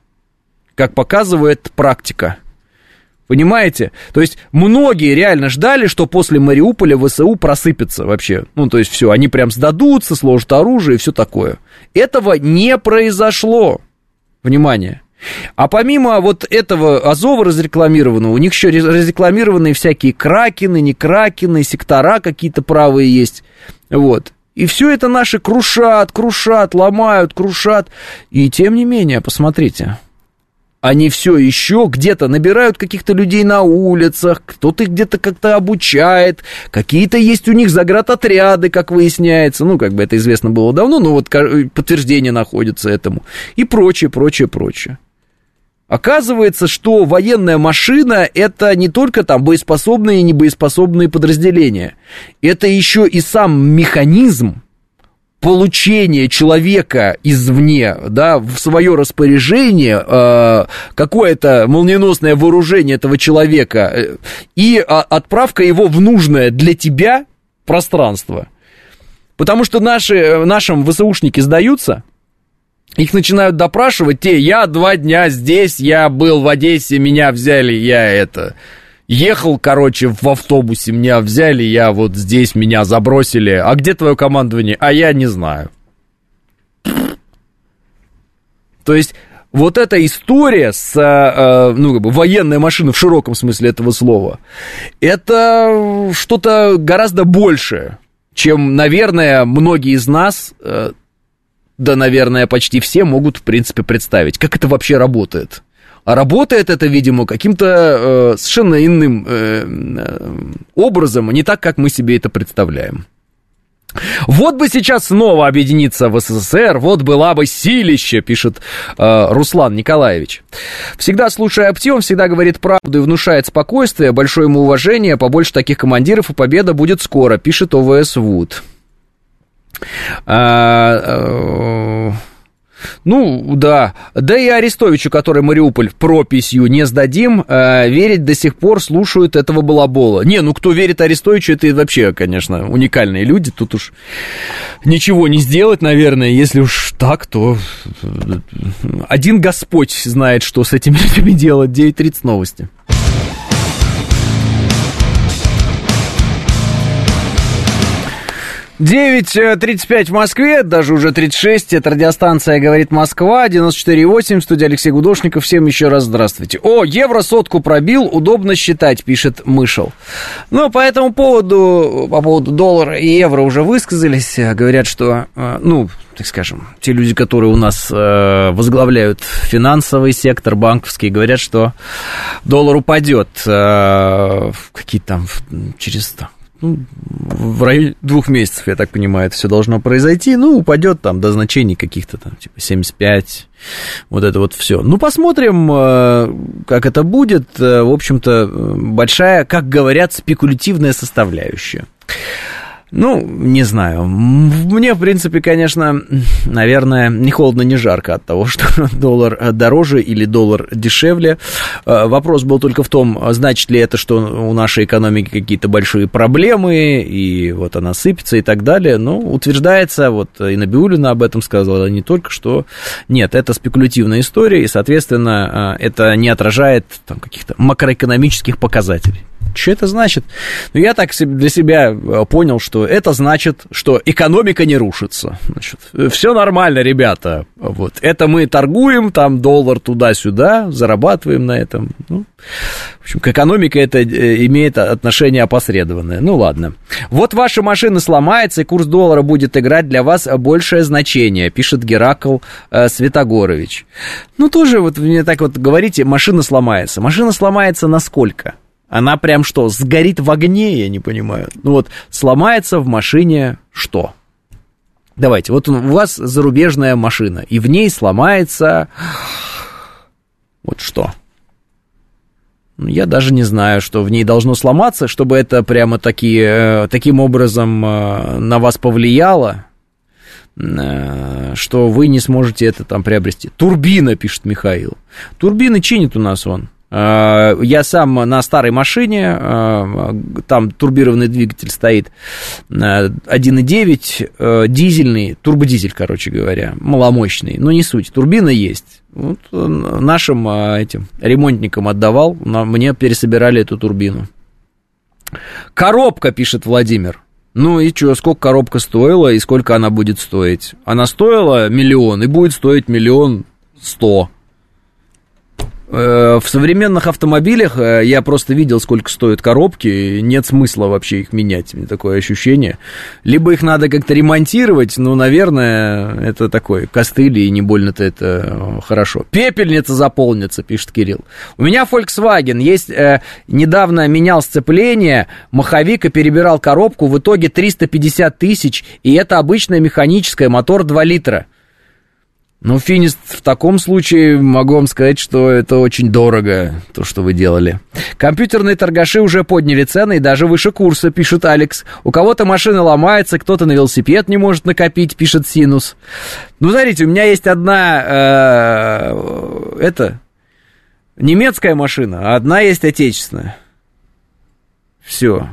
Как показывает практика. Понимаете? То есть, многие реально ждали, что после Мариуполя ВСУ просыпется вообще. Ну, то есть, все, они прям сдадутся, сложат оружие и все такое. Этого не произошло. Внимание. А помимо вот этого Азова разрекламированного, у них еще разрекламированные всякие кракены, не кракены, сектора какие-то правые есть. Вот. И все это наши крушат, крушат, ломают, крушат. И тем не менее, посмотрите, они все еще где-то набирают каких-то людей на улицах, кто-то их где-то как-то обучает, какие-то есть у них заградотряды, как выясняется, ну, как бы это известно было давно, но вот подтверждение находится этому, и прочее, прочее, прочее. Оказывается, что военная машина это не только там боеспособные и небоеспособные подразделения. Это еще и сам механизм получения человека извне, да, в свое распоряжение, э, какое-то молниеносное вооружение этого человека э, и э, отправка его в нужное для тебя пространство. Потому что наши, э, нашим ВСУшники сдаются, их начинают допрашивать, те, я два дня здесь, я был в Одессе, меня взяли, я это... Ехал, короче, в автобусе, меня взяли, я вот здесь, меня забросили. А где твое командование? А я не знаю. То есть вот эта история с, э, ну, как бы, военной машиной в широком смысле этого слова, это что-то гораздо большее, чем, наверное, многие из нас э, да, наверное, почти все могут, в принципе, представить, как это вообще работает. А работает это, видимо, каким-то э, совершенно иным э, э, образом, не так, как мы себе это представляем. Вот бы сейчас снова объединиться в СССР, вот была бы силище, пишет э, Руслан Николаевич. Всегда слушая Аптеон, всегда говорит правду и внушает спокойствие, большое ему уважение, побольше таких командиров, и победа будет скоро, пишет ОВС Вуд. А, Ну, да. Да и Арестовичу, который Мариуполь прописью не сдадим, э, верить до сих пор слушают этого балабола. Не, ну кто верит Арестовичу, это вообще, конечно, уникальные люди. Тут уж ничего не сделать, наверное. Если уж так, то один Господь знает, что с этими людьми делать. 9.30 новости. 9.35 в Москве, даже уже 36, это радиостанция «Говорит Москва», 94.8, студия Алексей Гудошников, всем еще раз здравствуйте. О, евро сотку пробил, удобно считать, пишет Мышел. Ну, по этому поводу, по поводу доллара и евро уже высказались, говорят, что, э, ну, так скажем, те люди, которые у нас э, возглавляют финансовый сектор, банковский, говорят, что доллар упадет э, какие-то там через ну, в районе двух месяцев, я так понимаю, это все должно произойти. Ну, упадет там до значений каких-то там, типа 75, вот это вот все. Ну, посмотрим, э, как это будет. Э, в общем-то, большая, как говорят, спекулятивная составляющая. Ну, не знаю. Мне, в принципе, конечно, наверное, не холодно, не жарко от того, что доллар дороже или доллар дешевле. Э, вопрос был только в том, значит ли это, что у нашей экономики какие-то большие проблемы, и вот она сыпется и так далее. Ну, утверждается, вот и Набиулина об этом сказала не только, что нет, это спекулятивная история, и, соответственно, э, это не отражает там, каких-то макроэкономических показателей. Что это значит? Ну, я так для себя э, понял, что это значит, что экономика не рушится. Значит, все нормально, ребята. Вот. Это мы торгуем, там доллар туда-сюда, зарабатываем на этом. Ну, в общем, к экономике это э, имеет отношение опосредованное. Ну, ладно. Вот ваша машина сломается, и курс доллара будет играть для вас большее значение, пишет Геракл э, Светогорович. Ну, тоже вот мне так вот говорите, машина сломается. Машина сломается на сколько? Она прям что, сгорит в огне, я не понимаю. Ну вот, сломается в машине что? Давайте, вот у вас зарубежная машина, и в ней сломается... Вот что? Ну, я даже не знаю, что в ней должно сломаться, чтобы это прямо таки, э, таким образом э, на вас повлияло, э, что вы не сможете это там приобрести. Турбина, пишет Михаил. Турбины чинит у нас он. Э, я сам на старой машине, э, там турбированный двигатель стоит 1.9, э, дизельный, турбодизель, короче говоря, маломощный, но не суть, турбина есть. Вот нашим этим ремонтникам отдавал, мне пересобирали эту турбину. Коробка, пишет Владимир. Ну и что, сколько коробка стоила и сколько она будет стоить? Она стоила миллион и будет стоить миллион сто. Э, в современных автомобилях э, я просто видел, сколько стоят коробки, нет смысла вообще их менять, мне такое ощущение. Либо их надо как-то ремонтировать, ну, наверное, это такой костыль, и не больно-то это э, хорошо. Пепельница заполнится, пишет Кирилл. У меня Volkswagen есть, э, недавно менял сцепление, маховик и перебирал коробку, в итоге 350 тысяч, и это обычная механическая, мотор 2 литра. Ну, Финист, в таком случае могу вам сказать, что это очень дорого, то, что вы делали. Компьютерные торгаши уже подняли цены и даже выше курса, пишет Алекс. У кого-то машина ломается, кто-то на велосипед не может накопить, пишет Синус. Ну, смотрите, у меня есть одна, э, это, немецкая машина, а одна есть отечественная. Все.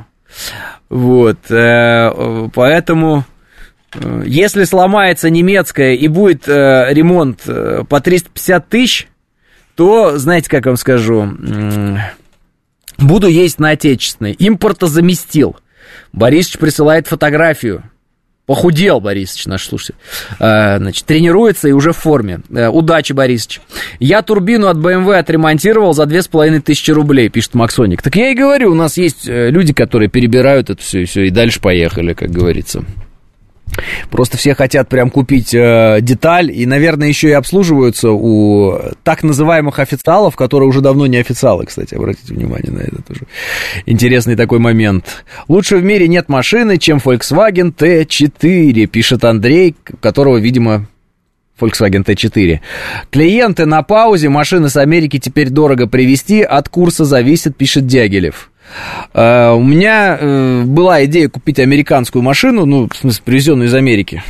Вот, э, поэтому... Э, если сломается немецкая и будет э, ремонт э, по 350 тысяч, то, знаете, как вам скажу, э, буду есть на отечественной. Импорта заместил. Борисович присылает фотографию. Похудел Борисович, наш слушатель. Э, значит, тренируется и уже в форме. Э, удачи, Борисович. Я турбину от BMW отремонтировал за 2500 рублей, пишет Максоник. Так я и говорю, у нас есть люди, которые перебирают это все и все, и дальше поехали, как говорится. Просто все хотят прям купить э, деталь и, наверное, еще и обслуживаются у так называемых официалов, которые уже давно не официалы, кстати, обратите внимание на это тоже. Интересный такой момент. Лучше в мире нет машины, чем Volkswagen T4, пишет Андрей, которого, видимо, Volkswagen T4. Клиенты на паузе, машины с Америки теперь дорого привезти, от курса зависит, пишет Дягилев. Uh, у меня uh, была идея купить американскую машину, ну, в смысле, привезенную из Америки.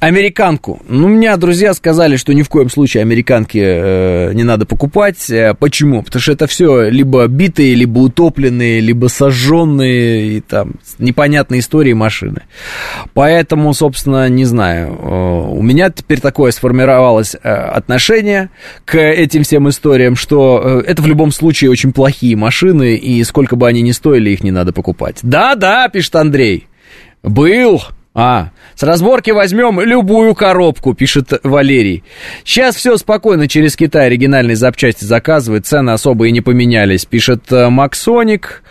Американку. Ну, у меня друзья сказали, что ни в коем случае американки э, не надо покупать. Э, почему? Потому что это все либо битые, либо утопленные, либо сожженные и там непонятные истории машины. Поэтому, собственно, не знаю. Э, у меня теперь такое сформировалось э, отношение к этим всем историям, что это в любом случае очень плохие машины, и сколько бы они ни стоили, их не надо покупать. Да-да, пишет Андрей. Был, а, с разборки возьмем любую коробку, пишет Валерий. Сейчас все спокойно через Китай оригинальные запчасти заказывают, цены особо и не поменялись, пишет э, Максоник.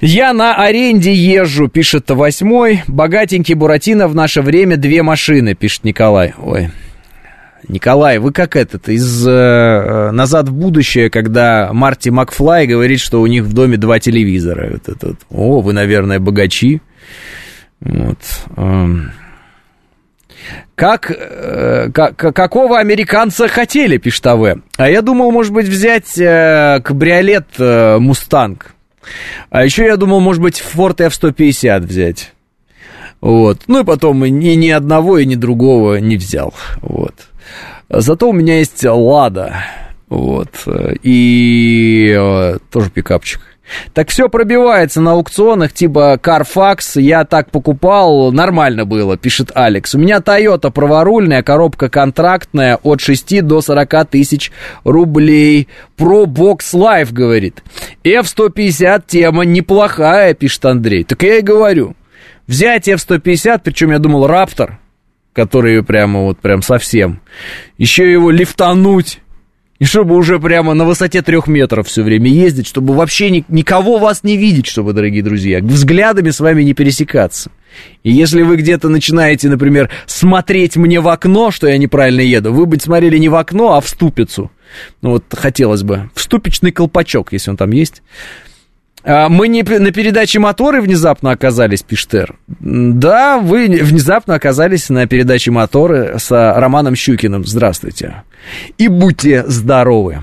Я на аренде езжу, пишет восьмой. Богатенький Буратино в наше время две машины, пишет Николай. Ой, Николай, вы как этот, из э, «Назад в будущее», когда Марти Макфлай говорит, что у них в доме два телевизора. Вот этот. О, вы, наверное, богачи. Вот. Эм. Как, э, как, какого американца хотели, пишет АВ? А я думал, может быть, взять э, кабриолет э, Мустанг. А еще я думал, может быть, Ford F-150 взять. Вот. Ну и потом ни, ни одного и ни другого не взял. Вот. Зато у меня есть Лада. Вот. И э, тоже пикапчик. Так все пробивается на аукционах типа Carfax, я так покупал, нормально было, пишет Алекс. У меня Toyota праворульная, коробка контрактная от 6 до 40 тысяч рублей. Pro Box Life, говорит. F-150 тема неплохая, пишет Андрей. Так я и говорю. Взять F-150, причем я думал Раптор, который прямо вот прям совсем. Еще его лифтануть и чтобы уже прямо на высоте трех метров все время ездить, чтобы вообще ни, никого вас не видеть, чтобы, дорогие друзья, взглядами с вами не пересекаться. И если вы где-то начинаете, например, смотреть мне в окно, что я неправильно еду, вы бы смотрели не в окно, а в ступицу. Ну вот хотелось бы. В ступичный колпачок, если он там есть. А, мы не на передаче моторы внезапно оказались, Пиштер. Да, вы внезапно оказались на передаче моторы с Романом Щукиным. Здравствуйте. И будьте здоровы.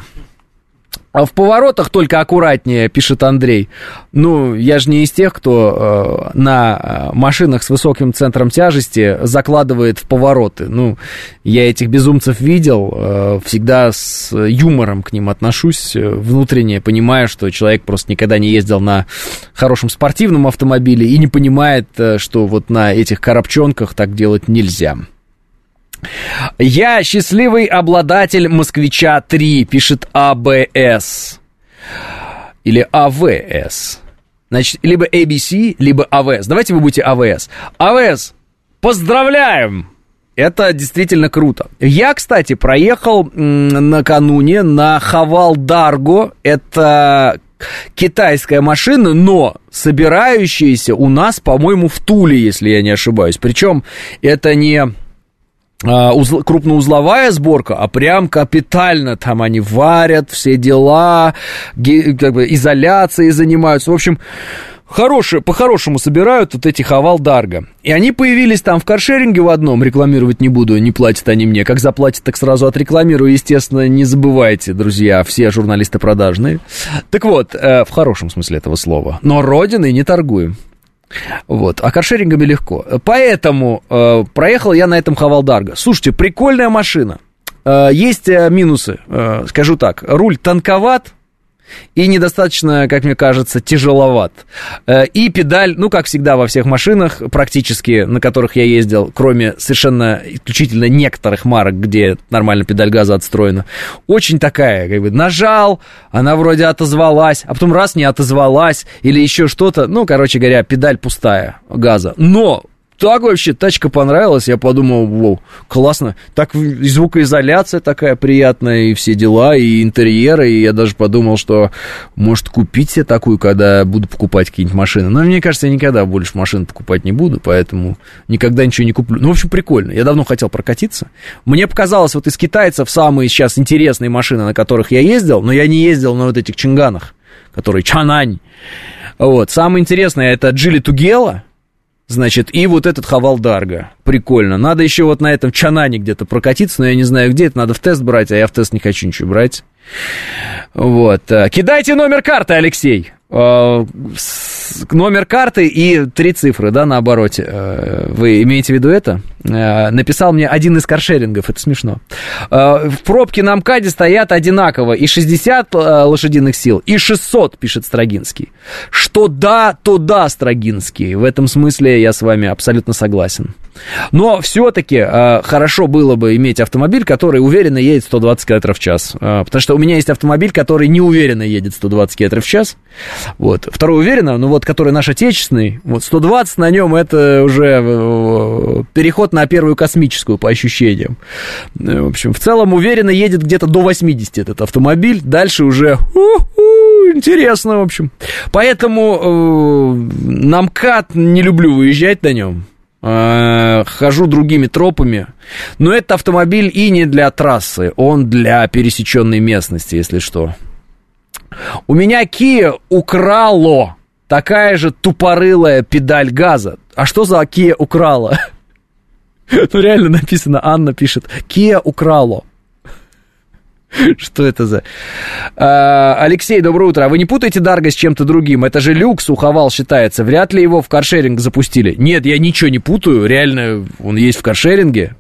А в поворотах только аккуратнее, пишет Андрей. Ну, я же не из тех, кто э, на э, машинах с высоким центром тяжести закладывает в повороты. Ну, я этих безумцев видел, э, всегда с юмором к ним отношусь, э, внутренне понимая, что человек просто никогда не ездил на хорошем спортивном автомобиле и не понимает, э, что вот на этих коробчонках так делать нельзя. Я счастливый обладатель москвича 3, пишет АБС. Или АВС. Значит, либо ABC, либо АВС. Давайте вы будете АВС. АВС, поздравляем! Это действительно круто. Я, кстати, проехал накануне на Haval Dargo. Это китайская машина, но собирающаяся у нас, по-моему, в Туле, если я не ошибаюсь. Причем это не а, узл, крупноузловая сборка, а прям капитально там они варят все дела, ге, как бы изоляцией занимаются. В общем, хорошие, по-хорошему собирают вот эти Хавал Дарго. И они появились там в каршеринге в одном, рекламировать не буду, не платят они мне. Как заплатят, так сразу отрекламирую. Естественно, не забывайте, друзья, все журналисты продажные. Так вот, э, в хорошем смысле этого слова. Но родиной не торгуем. Вот, а каршерингами легко. Поэтому э, проехал я на этом Хавалдарго. Слушайте, прикольная машина. Э, есть э, минусы, э, скажу так. Руль тонковат, и недостаточно, как мне кажется, тяжеловат. Э, и педаль, ну, как всегда во всех машинах, практически, на которых я ездил, кроме совершенно исключительно некоторых марок, где нормально педаль газа отстроена, очень такая, как бы, нажал, она вроде отозвалась, а потом раз не отозвалась, или еще что-то, ну, короче говоря, педаль пустая газа. Но так вообще тачка понравилась, я подумал, вау, классно. Так и звукоизоляция такая приятная, и все дела, и интерьеры, и я даже подумал, что может купить себе такую, когда буду покупать какие-нибудь машины. Но мне кажется, я никогда больше машин покупать не буду, поэтому никогда ничего не куплю. Ну, в общем, прикольно. Я давно хотел прокатиться. Мне показалось, вот из китайцев самые сейчас интересные машины, на которых я ездил, но я не ездил на вот этих чинганах, которые Чанань. Вот. Самое интересное, это Джили Тугела, Значит, и вот этот Хавал Дарга. Прикольно. Надо еще вот на этом Чанане где-то прокатиться, но я не знаю где. Это надо в тест брать, а я в тест не хочу ничего брать. Вот. Э, кидайте номер карты, Алексей. Э, номер карты и три цифры, да, на обороте. Э, вы имеете в виду это? Э, написал мне один из каршерингов, это смешно. В пробке на МКАДе стоят одинаково и 60 лошадиных сил, и 600, пишет Строгинский. Что да, то да, Строгинский. В этом смысле я с вами абсолютно согласен. Но все-таки э, хорошо было бы иметь автомобиль, который уверенно едет 120 км в час. Э, потому что у меня есть автомобиль, который неуверенно едет 120 км в час. Вот. Второй уверенно, но вот который наш отечественный, вот 120 на нем это уже э, переход на первую космическую по ощущениям. Э, в общем, в целом уверенно едет где-то до 80 этот автомобиль. Дальше уже интересно, в общем. Поэтому э, на МКАД не люблю выезжать на нем. Э, хожу другими тропами. Но это автомобиль и не для трассы, он для пересеченной местности, если что. У меня Kia украло такая же тупорылая педаль газа. А что за Kia украла? Ну, реально написано, Анна пишет, Kia украло. Что это за... А, Алексей, доброе утро. А вы не путаете Дарго с чем-то другим? Это же люкс, уховал считается. Вряд ли его в каршеринг запустили. Нет, я ничего не путаю. Реально, он есть в каршеринге.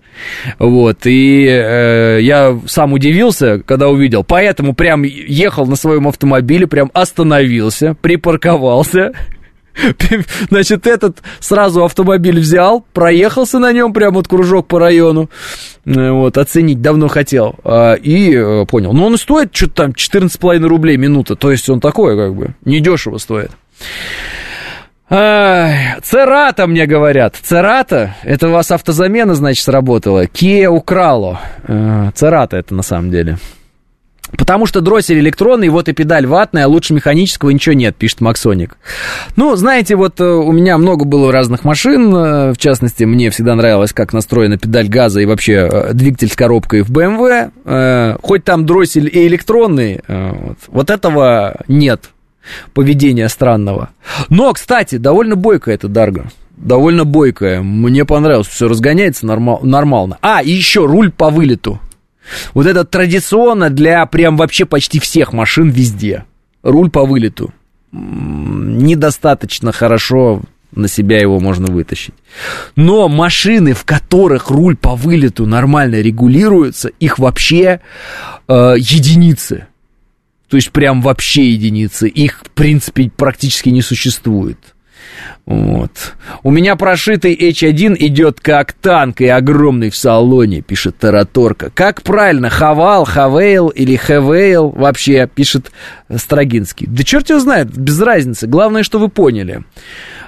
Вот, и э, я сам удивился, когда увидел. Поэтому прям ехал на своем автомобиле, прям остановился, припарковался Значит, этот сразу автомобиль взял, проехался на нем, прям вот кружок по району, э, вот, оценить давно хотел, а, и э, понял. Но он стоит что-то там 14,5 рублей минута, то есть он такой, как бы, недешево стоит. Церата, мне говорят. Церата, это у вас автозамена, значит, сработала. Kia украло. Э, Церата это на самом деле. Потому что дроссель электронный, вот и педаль ватная, а лучше механического ничего нет, пишет Максоник. Ну, знаете, вот э, у меня много было разных машин, э, в частности, мне всегда нравилось, как настроена педаль газа и вообще э, двигатель с коробкой в BMW. Хоть там дроссель и электронный, вот, этого нет, поведения странного. Но, кстати, довольно бойкая эта Дарго. Довольно бойкая. Мне понравилось, все разгоняется нормал, нормально. А, и еще руль по вылету. Вот это традиционно для прям вообще почти всех машин везде. Руль по вылету. Недостаточно хорошо на себя его можно вытащить. Но машины, в которых руль по вылету нормально регулируется, их вообще э, единицы. То есть прям вообще единицы. Их, в принципе, практически не существует. Вот. У меня прошитый H1 идет как танк и огромный в салоне, пишет Тараторка. Как правильно, Хавал, Хавейл или Хевейл вообще, пишет Строгинский. Да черт его знает, без разницы. Главное, что вы поняли.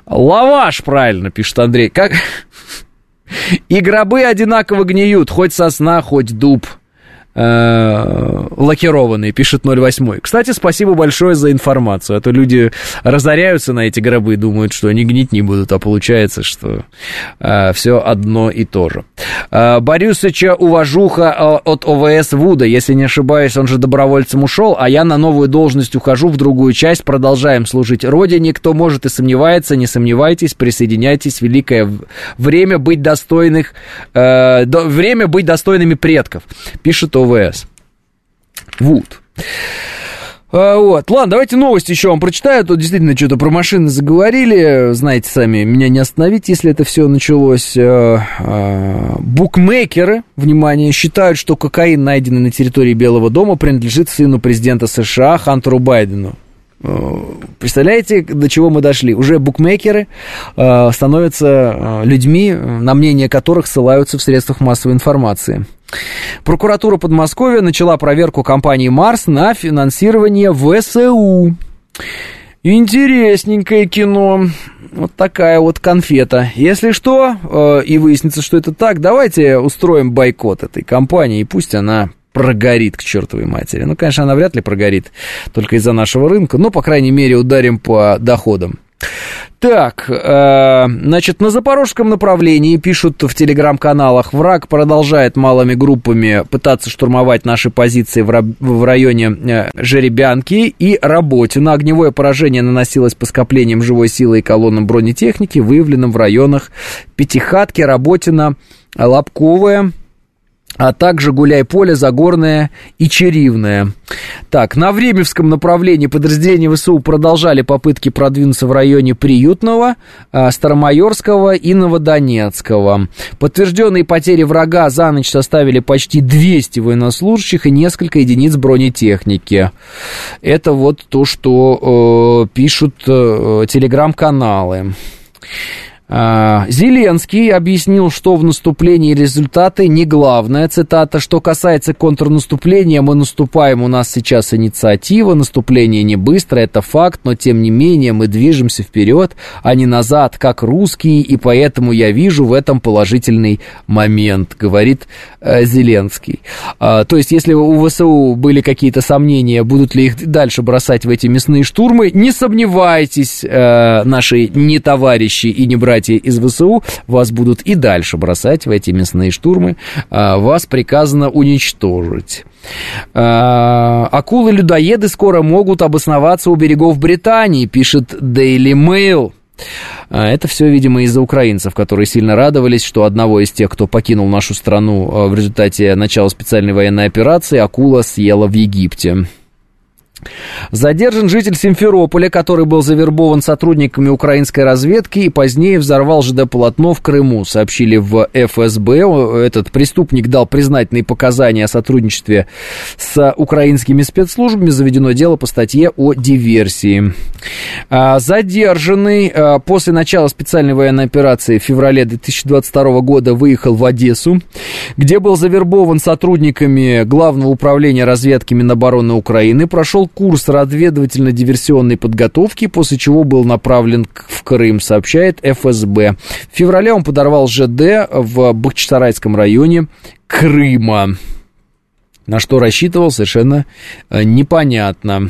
Лаваш правильно, пишет Андрей. Как... И гробы одинаково гниют, хоть сосна, хоть дуб. Э, лакированный, пишет 08. Кстати, спасибо большое за информацию, а то люди разоряются на эти гробы думают, что они гнить не будут, а получается, что э, все одно и то же. Э, Борисыча уважуха э, от ОВС Вуда, если не ошибаюсь, он же добровольцем ушел, а я на новую должность ухожу в другую часть, продолжаем служить Родине, кто может и сомневается, не сомневайтесь, присоединяйтесь, великое время быть достойных, э, до, время быть достойными предков, пишет ОВС. Вот. А, вот. Ладно, давайте новости еще вам прочитаю. Тут действительно что-то про машины заговорили. Знаете сами, меня не остановить, если это все началось. А, а, букмекеры, внимание, считают, что кокаин, найденный на территории Белого дома, принадлежит сыну президента США Хантеру Байдену. Представляете, до чего мы дошли? Уже букмекеры становятся людьми, на мнение которых ссылаются в средствах массовой информации. Прокуратура Подмосковья начала проверку компании «Марс» на финансирование ВСУ. Интересненькое кино. Вот такая вот конфета. Если что, э, и выяснится, что это так, давайте устроим бойкот этой компании, и пусть она прогорит к чертовой матери. Ну, конечно, она вряд ли прогорит только из-за нашего рынка, но, по крайней мере, ударим по доходам. Так, э, значит, на запорожском направлении пишут в телеграм-каналах, враг продолжает малыми группами пытаться штурмовать наши позиции в, в районе э, Жеребянки и Работина. Огневое поражение наносилось по скоплениям живой силы и колоннам бронетехники, выявленным в районах Пятихатки, Работина, Лобковая, а также Гуляй-Поле, Загорное и Черивное. Так, на Времевском направлении подразделения ВСУ продолжали попытки продвинуться в районе Приютного, а, Старомайорского и Новодонецкого. Подтвержденные потери врага за ночь составили почти 200 военнослужащих и несколько единиц бронетехники. Это вот то, что э, пишут э, телеграм-каналы. А, Зеленский объяснил, что в наступлении результаты не главное, цитата, что касается контрнаступления, мы наступаем, у нас сейчас инициатива, наступление не быстро, это факт, но тем не менее мы движемся вперед, а не назад, как русские, и поэтому я вижу в этом положительный момент, говорит э, Зеленский. А, то есть, если у ВСУ были какие-то сомнения, будут ли их дальше бросать в эти мясные штурмы, не сомневайтесь, э, наши не товарищи и не братья братья из ВСУ вас будут и дальше бросать в эти мясные штурмы. А, вас приказано уничтожить. А, акулы-людоеды скоро могут обосноваться у берегов Британии, пишет Daily Mail. А, это все, видимо, из-за украинцев, которые сильно радовались, что одного из тех, кто покинул нашу страну в результате начала специальной военной операции, акула съела в Египте. Задержан житель Симферополя, который был завербован сотрудниками украинской разведки и позднее взорвал ЖД-полотно в Крыму, сообщили в ФСБ. Этот преступник дал признательные показания о сотрудничестве с украинскими спецслужбами. Заведено дело по статье о диверсии. А, задержанный а, после начала специальной военной операции в феврале 2022 года выехал в Одессу, где был завербован сотрудниками Главного управления разведки Минобороны Украины, прошел курс разведывательно-диверсионной подготовки, после чего был направлен в Крым, сообщает ФСБ. В феврале он подорвал ЖД в Бахчисарайском районе Крыма. На что рассчитывал, совершенно э, непонятно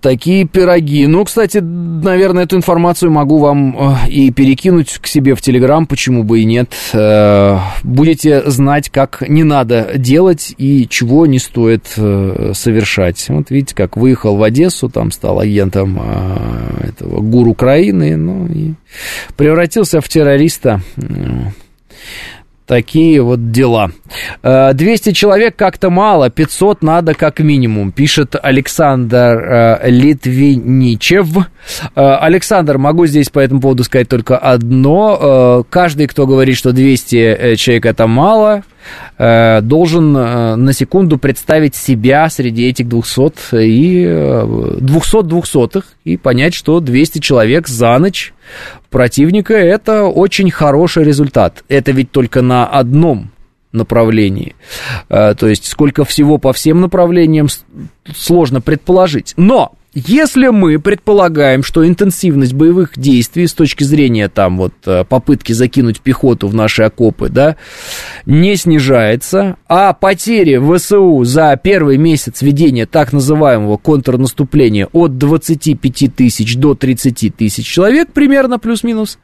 такие пироги. Ну, кстати, наверное, эту информацию могу вам э, и перекинуть к себе в Телеграм, почему бы и нет. Э, будете знать, как не надо делать и чего не стоит э, совершать. Вот видите, как выехал в Одессу, там стал агентом этого ГУР Украины, ну и превратился в террориста. Такие вот дела. 200 э, человек как-то мало, 500 надо как минимум, пишет Александр э, Литвиничев. Э, Александр, могу здесь по этому поводу сказать только одно. Каждый, кто говорит, что 200 человек это мало, должен э, на секунду представить себя среди этих 200 и 200 э, двухсотых и понять, что 200 человек за ночь противника – это очень хороший результат. Это ведь только на одном направлении. То есть сколько всего по всем направлениям сложно предположить. Но если мы предполагаем, что интенсивность боевых действий с точки зрения там вот э, попытки закинуть пехоту в наши окопы, да, не снижается, а потери ВСУ за первый месяц ведения так называемого контрнаступления от 25 тысяч до 30 тысяч человек примерно плюс-минус,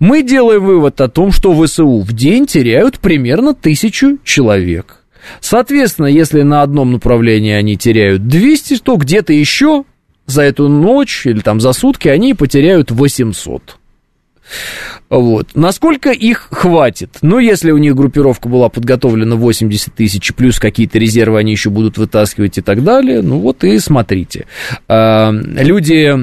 мы делаем вывод о том, что ВСУ в день теряют примерно тысячу человек. Соответственно, если на одном направлении они теряют 200, то где-то еще за эту ночь или там за сутки они потеряют 800. Вот. Насколько их хватит? Ну, если у них группировка была подготовлена 80 тысяч, плюс какие-то резервы они еще будут вытаскивать и так далее, ну вот и смотрите. А, люди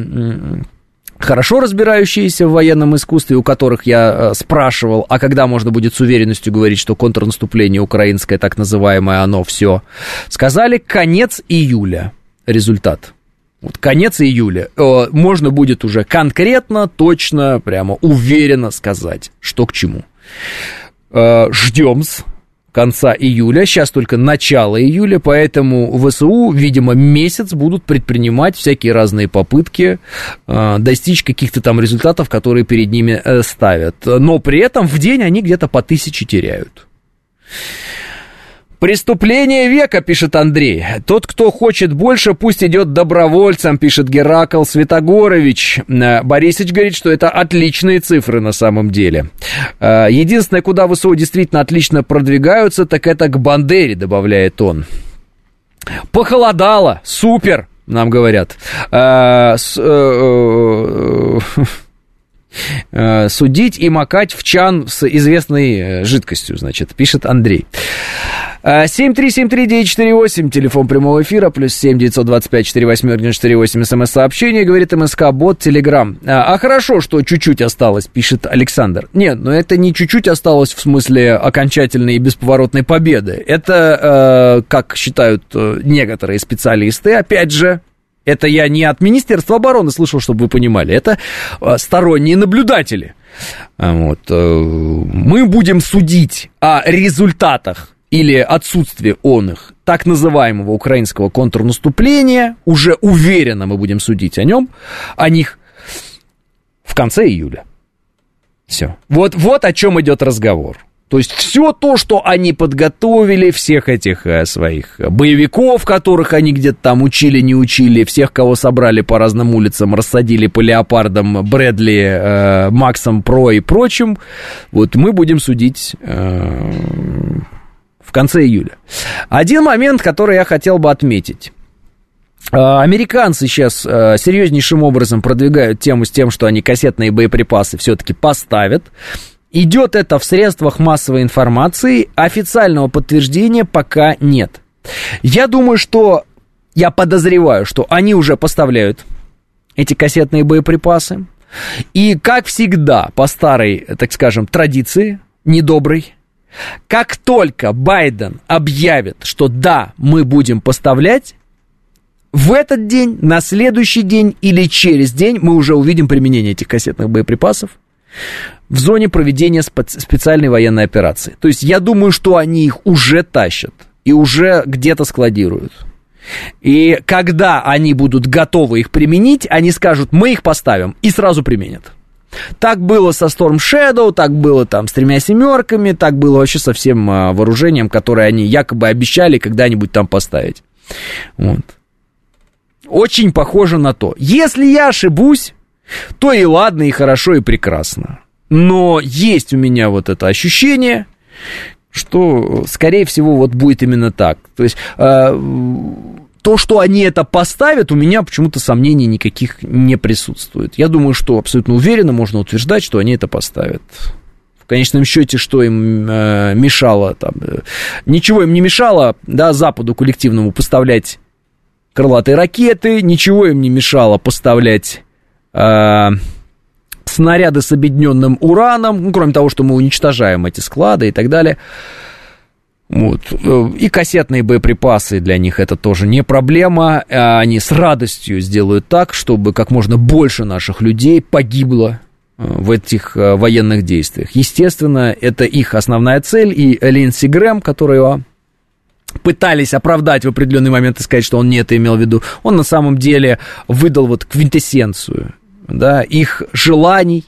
хорошо разбирающиеся в военном искусстве, у которых я э, спрашивал, а когда можно будет с уверенностью говорить, что контрнаступление украинское, так называемое, оно все, сказали конец июля результат вот конец июля, э, можно будет уже конкретно, точно, прямо уверенно сказать, что к чему. Э, ждем с конца июля, сейчас только начало июля, поэтому ВСУ, видимо, месяц будут предпринимать всякие разные попытки э, достичь каких-то там результатов, которые перед ними ставят. Но при этом в день они где-то по тысяче теряют. Преступление века, пишет Андрей. Тот, кто хочет больше, пусть идет добровольцем, пишет Геракл Святогорович. Э, Борисович говорит, что это отличные цифры на самом деле. Э, единственное, куда ВСУ действительно отлично продвигаются, так это к Бандере, добавляет он. Похолодало, супер, нам говорят. Э, судить и макать в чан с известной жидкостью, значит, пишет Андрей. 7373948, телефон прямого эфира, плюс 7 925 48 48, смс-сообщение, говорит МСК, бот, телеграм. А, а хорошо, что чуть-чуть осталось, пишет Александр. Нет, но это не чуть-чуть осталось в смысле окончательной и бесповоротной победы. Это, э, как считают некоторые специалисты, опять же, это я не от Министерства обороны слышал, чтобы вы понимали. Это э, сторонние наблюдатели. Вот. Э, мы будем судить о результатах или отсутствии он их так называемого украинского контрнаступления, уже уверенно мы будем судить о нем, о них в конце июля. Все. Вот, вот о чем идет разговор. То есть все то, что они подготовили, всех этих э, своих боевиков, которых они где-то там учили, не учили, всех, кого собрали по разным улицам, рассадили по леопардам, Брэдли, э, Максом Про и прочим, вот мы будем судить э, в конце июля. Один момент, который я хотел бы отметить. Э, американцы сейчас э, серьезнейшим образом продвигают тему с тем, что они кассетные боеприпасы все-таки поставят. Идет это в средствах массовой информации, официального подтверждения пока нет. Я думаю, что, я подозреваю, что они уже поставляют эти кассетные боеприпасы. И, как всегда, по старой, так скажем, традиции, недоброй, как только Байден объявит, что да, мы будем поставлять, в этот день, на следующий день или через день мы уже увидим применение этих кассетных боеприпасов в зоне проведения специальной военной операции. То есть я думаю, что они их уже тащат и уже где-то складируют. И когда они будут готовы их применить, они скажут, мы их поставим, и сразу применят. Так было со Storm Shadow, так было там с тремя семерками, так было вообще со всем а, вооружением, которое они якобы обещали когда-нибудь там поставить. Вот. Очень похоже на то. Если я ошибусь, то и ладно, и хорошо, и прекрасно. Но есть у меня вот это ощущение, что, скорее всего, вот будет именно так. То есть, э, то, что они это поставят, у меня почему-то сомнений никаких не присутствует. Я думаю, что абсолютно уверенно можно утверждать, что они это поставят. В конечном счете, что им э, мешало, там, э, ничего им не мешало, да, Западу коллективному поставлять крылатые ракеты, ничего им не мешало поставлять э, снаряды с объединенным ураном, ну, кроме того, что мы уничтожаем эти склады и так далее. Вот. И кассетные боеприпасы для них это тоже не проблема. Они с радостью сделают так, чтобы как можно больше наших людей погибло э, в этих э, военных действиях. Естественно, это их основная цель, и Линдси Грэм, которого пытались оправдать в определенный момент и сказать, что он не это имел в виду, он на самом деле выдал вот квинтэссенцию да, их желаний,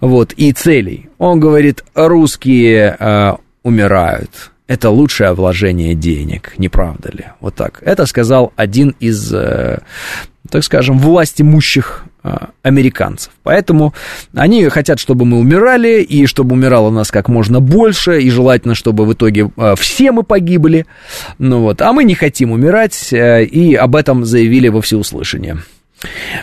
вот, и целей. Он говорит, русские э, умирают. Это лучшее вложение денег, не правда ли? Вот так. Это сказал один из, э, так скажем, власть имущих э, американцев. Поэтому они хотят, чтобы мы умирали, и чтобы умирало нас как можно больше, и желательно, чтобы в итоге э, все мы погибли. Ну вот. А мы не хотим умирать, и об этом заявили во всеуслышание.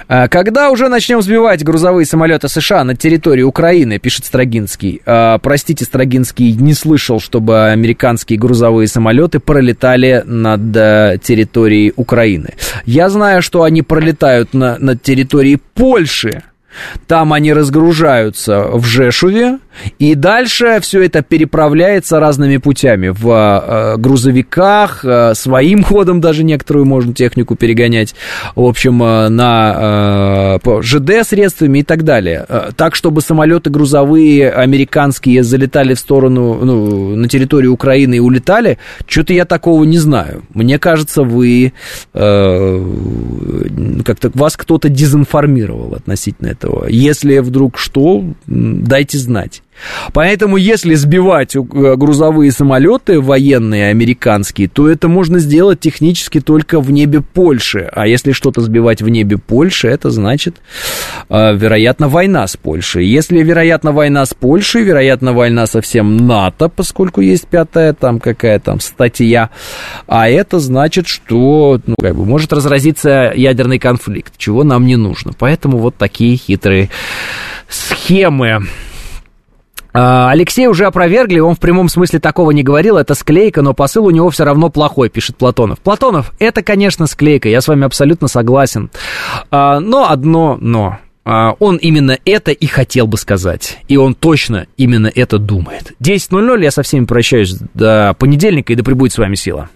А, когда уже начнем сбивать грузовые самолеты США на территории Украины, пишет Строгинский. А, простите, Строгинский, не слышал, чтобы американские грузовые самолеты пролетали над э, территорией Украины. Я знаю, что они пролетают на, над территорией Польши. Там они разгружаются в Жешуве, и дальше все это переправляется разными путями. В э, грузовиках, э, своим ходом даже некоторую можно технику перегонять. В общем, э, на ЖД средствами и так далее. Так, чтобы самолеты грузовые американские залетали в сторону, ну, на территорию Украины и улетали, что-то я такого не знаю. Мне кажется, вы как-то вас кто-то дезинформировал относительно этого. Если вдруг что, дайте знать. Поэтому, если сбивать э, грузовые самолеты военные американские, то это можно сделать технически только в небе Польши. А если что-то сбивать в небе Польши, это значит, э, вероятно, война с Польшей. Если, вероятно, война с Польшей, вероятно, война со всем НАТО, поскольку есть пятая там какая там статья. А это значит, что ну, как бы, может разразиться ядерный конфликт, чего нам не нужно. Поэтому вот такие хитрые схемы. А, Алексей уже опровергли, он в прямом смысле такого не говорил, это склейка, но посыл у него все равно плохой, пишет Платонов. Платонов, это, конечно, склейка, я с вами абсолютно согласен. А, но одно но. А, он именно это и хотел бы сказать. И он точно именно это думает. 10.00, я со всеми прощаюсь до понедельника, и да пребудет с вами сила.